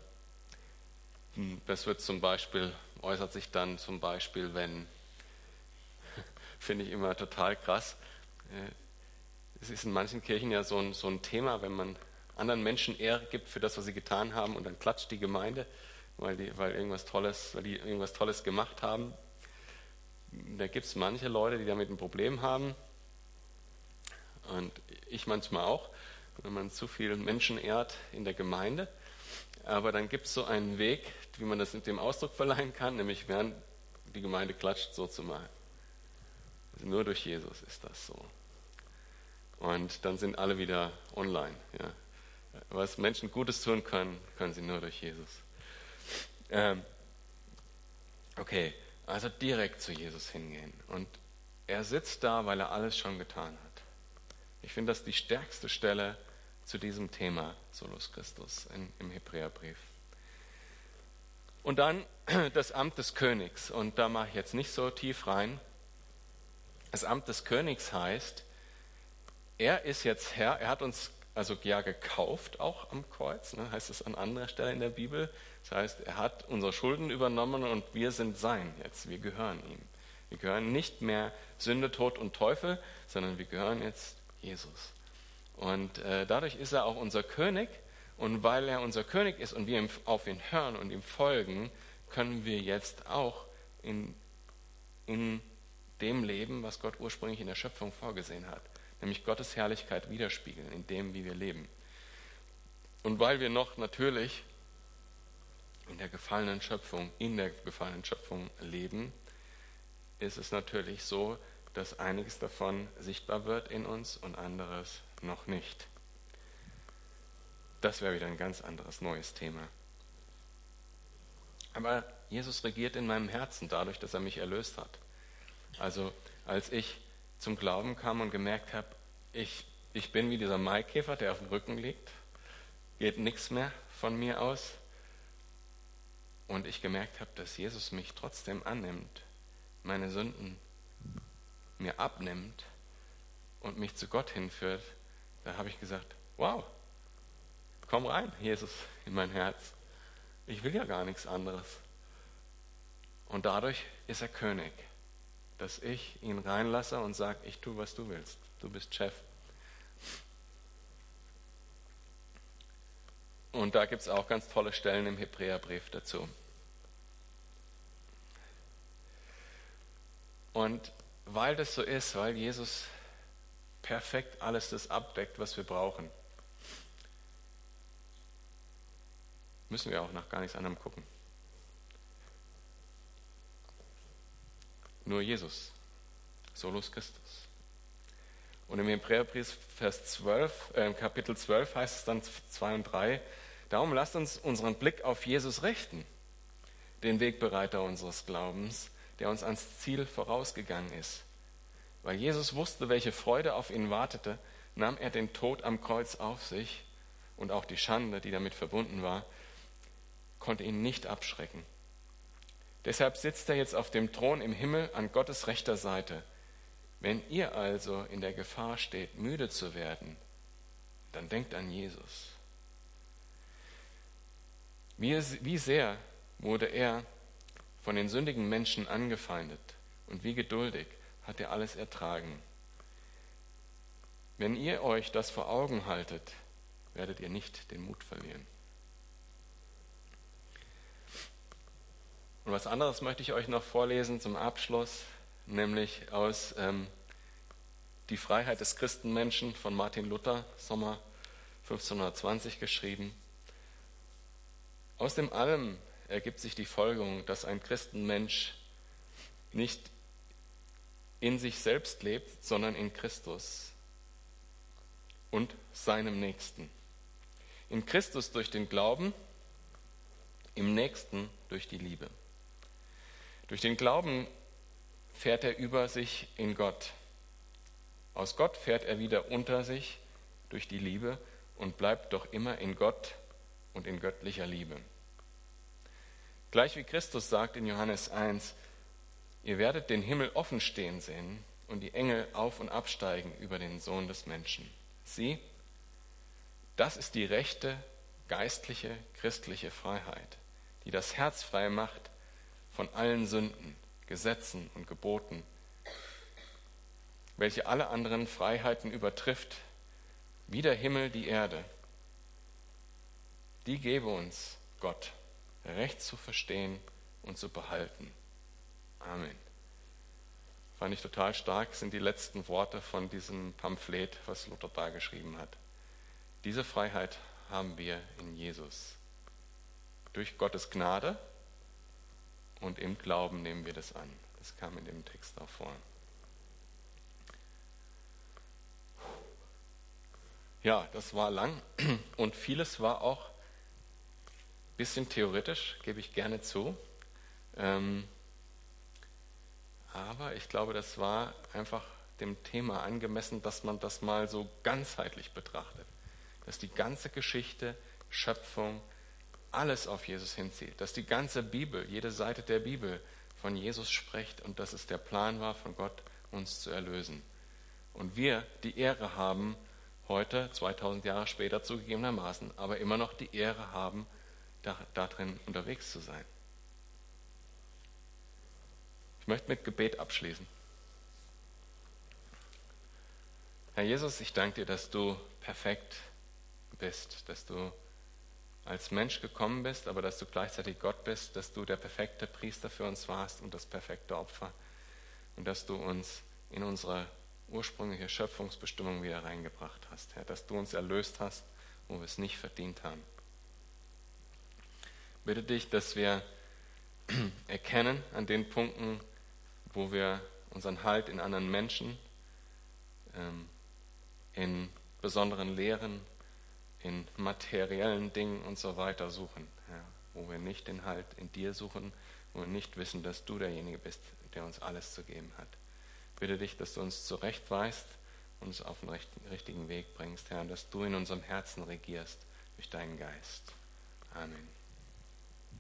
das wird zum Beispiel, äußert sich dann zum Beispiel, wenn, finde ich immer total krass, äh, es ist in manchen Kirchen ja so ein, so ein Thema, wenn man anderen Menschen Ehre gibt für das, was sie getan haben und dann klatscht die Gemeinde, weil die, weil irgendwas Tolles, weil die irgendwas Tolles gemacht haben. Da gibt es manche Leute, die damit ein Problem haben. Und ich manchmal auch, wenn man zu viele Menschen ehrt in der Gemeinde. Aber dann gibt es so einen Weg, wie man das mit dem Ausdruck verleihen kann, nämlich während die Gemeinde klatscht, so zu machen. Also nur durch Jesus ist das so. Und dann sind alle wieder online. Ja. Was Menschen Gutes tun können, können sie nur durch Jesus. Ähm, okay, also direkt zu Jesus hingehen. Und er sitzt da, weil er alles schon getan hat. Ich finde das die stärkste Stelle zu diesem Thema, Solus Christus, in, im Hebräerbrief. Und dann das Amt des Königs. Und da mache ich jetzt nicht so tief rein. Das Amt des Königs heißt, er ist jetzt Herr, er hat uns also ja gekauft, auch am Kreuz, ne, heißt es an anderer Stelle in der Bibel. Das heißt, er hat unsere Schulden übernommen und wir sind sein jetzt, wir gehören ihm. Wir gehören nicht mehr Sünde, Tod und Teufel, sondern wir gehören jetzt Jesus. Und äh, dadurch ist er auch unser König. Und weil er unser König ist und wir auf ihn hören und ihm folgen, können wir jetzt auch in, in dem leben, was Gott ursprünglich in der Schöpfung vorgesehen hat nämlich Gottes Herrlichkeit widerspiegeln in dem, wie wir leben. Und weil wir noch natürlich in der gefallenen Schöpfung, in der gefallenen Schöpfung leben, ist es natürlich so, dass einiges davon sichtbar wird in uns und anderes noch nicht. Das wäre wieder ein ganz anderes neues Thema. Aber Jesus regiert in meinem Herzen dadurch, dass er mich erlöst hat. Also als ich zum Glauben kam und gemerkt habe, ich, ich bin wie dieser Maikäfer, der auf dem Rücken liegt, geht nichts mehr von mir aus. Und ich gemerkt habe, dass Jesus mich trotzdem annimmt, meine Sünden mir abnimmt und mich zu Gott hinführt, da habe ich gesagt, wow, komm rein, Jesus, in mein Herz. Ich will ja gar nichts anderes. Und dadurch ist er König dass ich ihn reinlasse und sage, ich tue, was du willst. Du bist Chef. Und da gibt es auch ganz tolle Stellen im Hebräerbrief dazu. Und weil das so ist, weil Jesus perfekt alles das abdeckt, was wir brauchen, müssen wir auch nach gar nichts anderem gucken. Nur Jesus, solus Christus. Und im Hebräerbrief Vers 12, äh, Kapitel 12 heißt es dann 2 und 3, darum lasst uns unseren Blick auf Jesus richten, den Wegbereiter unseres Glaubens, der uns ans Ziel vorausgegangen ist. Weil Jesus wusste, welche Freude auf ihn wartete, nahm er den Tod am Kreuz auf sich und auch die Schande, die damit verbunden war, konnte ihn nicht Deshalb sitzt er jetzt auf dem Thron im Himmel an Gottes rechter Seite. Wenn ihr also in der Gefahr steht, müde zu werden, dann denkt an Jesus. Wie sehr wurde er von den sündigen Menschen angefeindet und wie geduldig hat er alles ertragen. Wenn ihr euch das vor Augen haltet, werdet ihr nicht den Mut verlieren. Und was anderes möchte ich euch noch vorlesen zum Abschluss, nämlich aus ähm, Die Freiheit des Christenmenschen von Martin Luther, Sommer 1520 geschrieben. Aus dem allem ergibt sich die Folgerung, dass ein Christenmensch nicht in sich selbst lebt, sondern in Christus und seinem Nächsten. In Christus durch den Glauben, im Nächsten durch die Liebe. Durch den Glauben fährt er über sich in Gott. Aus Gott fährt er wieder unter sich durch die Liebe und bleibt doch immer in Gott und in göttlicher Liebe. Gleich wie Christus sagt in Johannes 1, ihr werdet den Himmel offen stehen sehen und die Engel auf und absteigen über den Sohn des Menschen. Sieh, das ist die rechte, geistliche, christliche Freiheit, die das Herz frei macht von allen Sünden, Gesetzen und Geboten, welche alle anderen Freiheiten übertrifft, wie der Himmel die Erde. Die gebe uns Gott, recht zu verstehen und zu behalten. Amen. Fand ich total stark, sind die letzten Worte von diesem Pamphlet, was Luther da geschrieben hat. Diese Freiheit haben wir in Jesus. Durch Gottes Gnade und im Glauben nehmen wir das an. Das kam in dem Text auch vor. Ja, das war lang und vieles war auch bisschen theoretisch, gebe ich gerne zu. Ähm, aber ich glaube, das war einfach dem Thema angemessen, dass man das mal so ganzheitlich betrachtet. Dass die ganze Geschichte, Schöpfung, alles auf Jesus hinzieht. Dass die ganze Bibel, jede Seite der Bibel von Jesus spricht und dass es der Plan war von Gott, uns zu erlösen. Und wir die Ehre haben, heute, 2000 Jahre später zugegebenermaßen, aber immer noch die Ehre haben, darin unterwegs zu sein. Ich möchte mit Gebet abschließen. Herr Jesus, ich danke dir, dass du perfekt bist, dass du als Mensch gekommen bist, aber dass du gleichzeitig Gott bist, dass du der perfekte Priester für uns warst und das perfekte Opfer und dass du uns in unsere ursprüngliche Schöpfungsbestimmung wieder reingebracht hast, Herr, dass du uns erlöst hast, wo wir es nicht verdient haben. Bitte dich, dass wir erkennen an den Punkten, wo wir unseren Halt in anderen Menschen, ähm, in besonderen Lehren, in materiellen Dingen und so weiter suchen. Wo wir nicht den Halt in dir suchen, wo wir nicht wissen, dass du derjenige bist, der uns alles zu geben hat. Bitte dich, dass du uns zurechtweist, uns auf den richtigen Weg bringst, Herr, dass du in unserem Herzen regierst durch deinen Geist. Amen.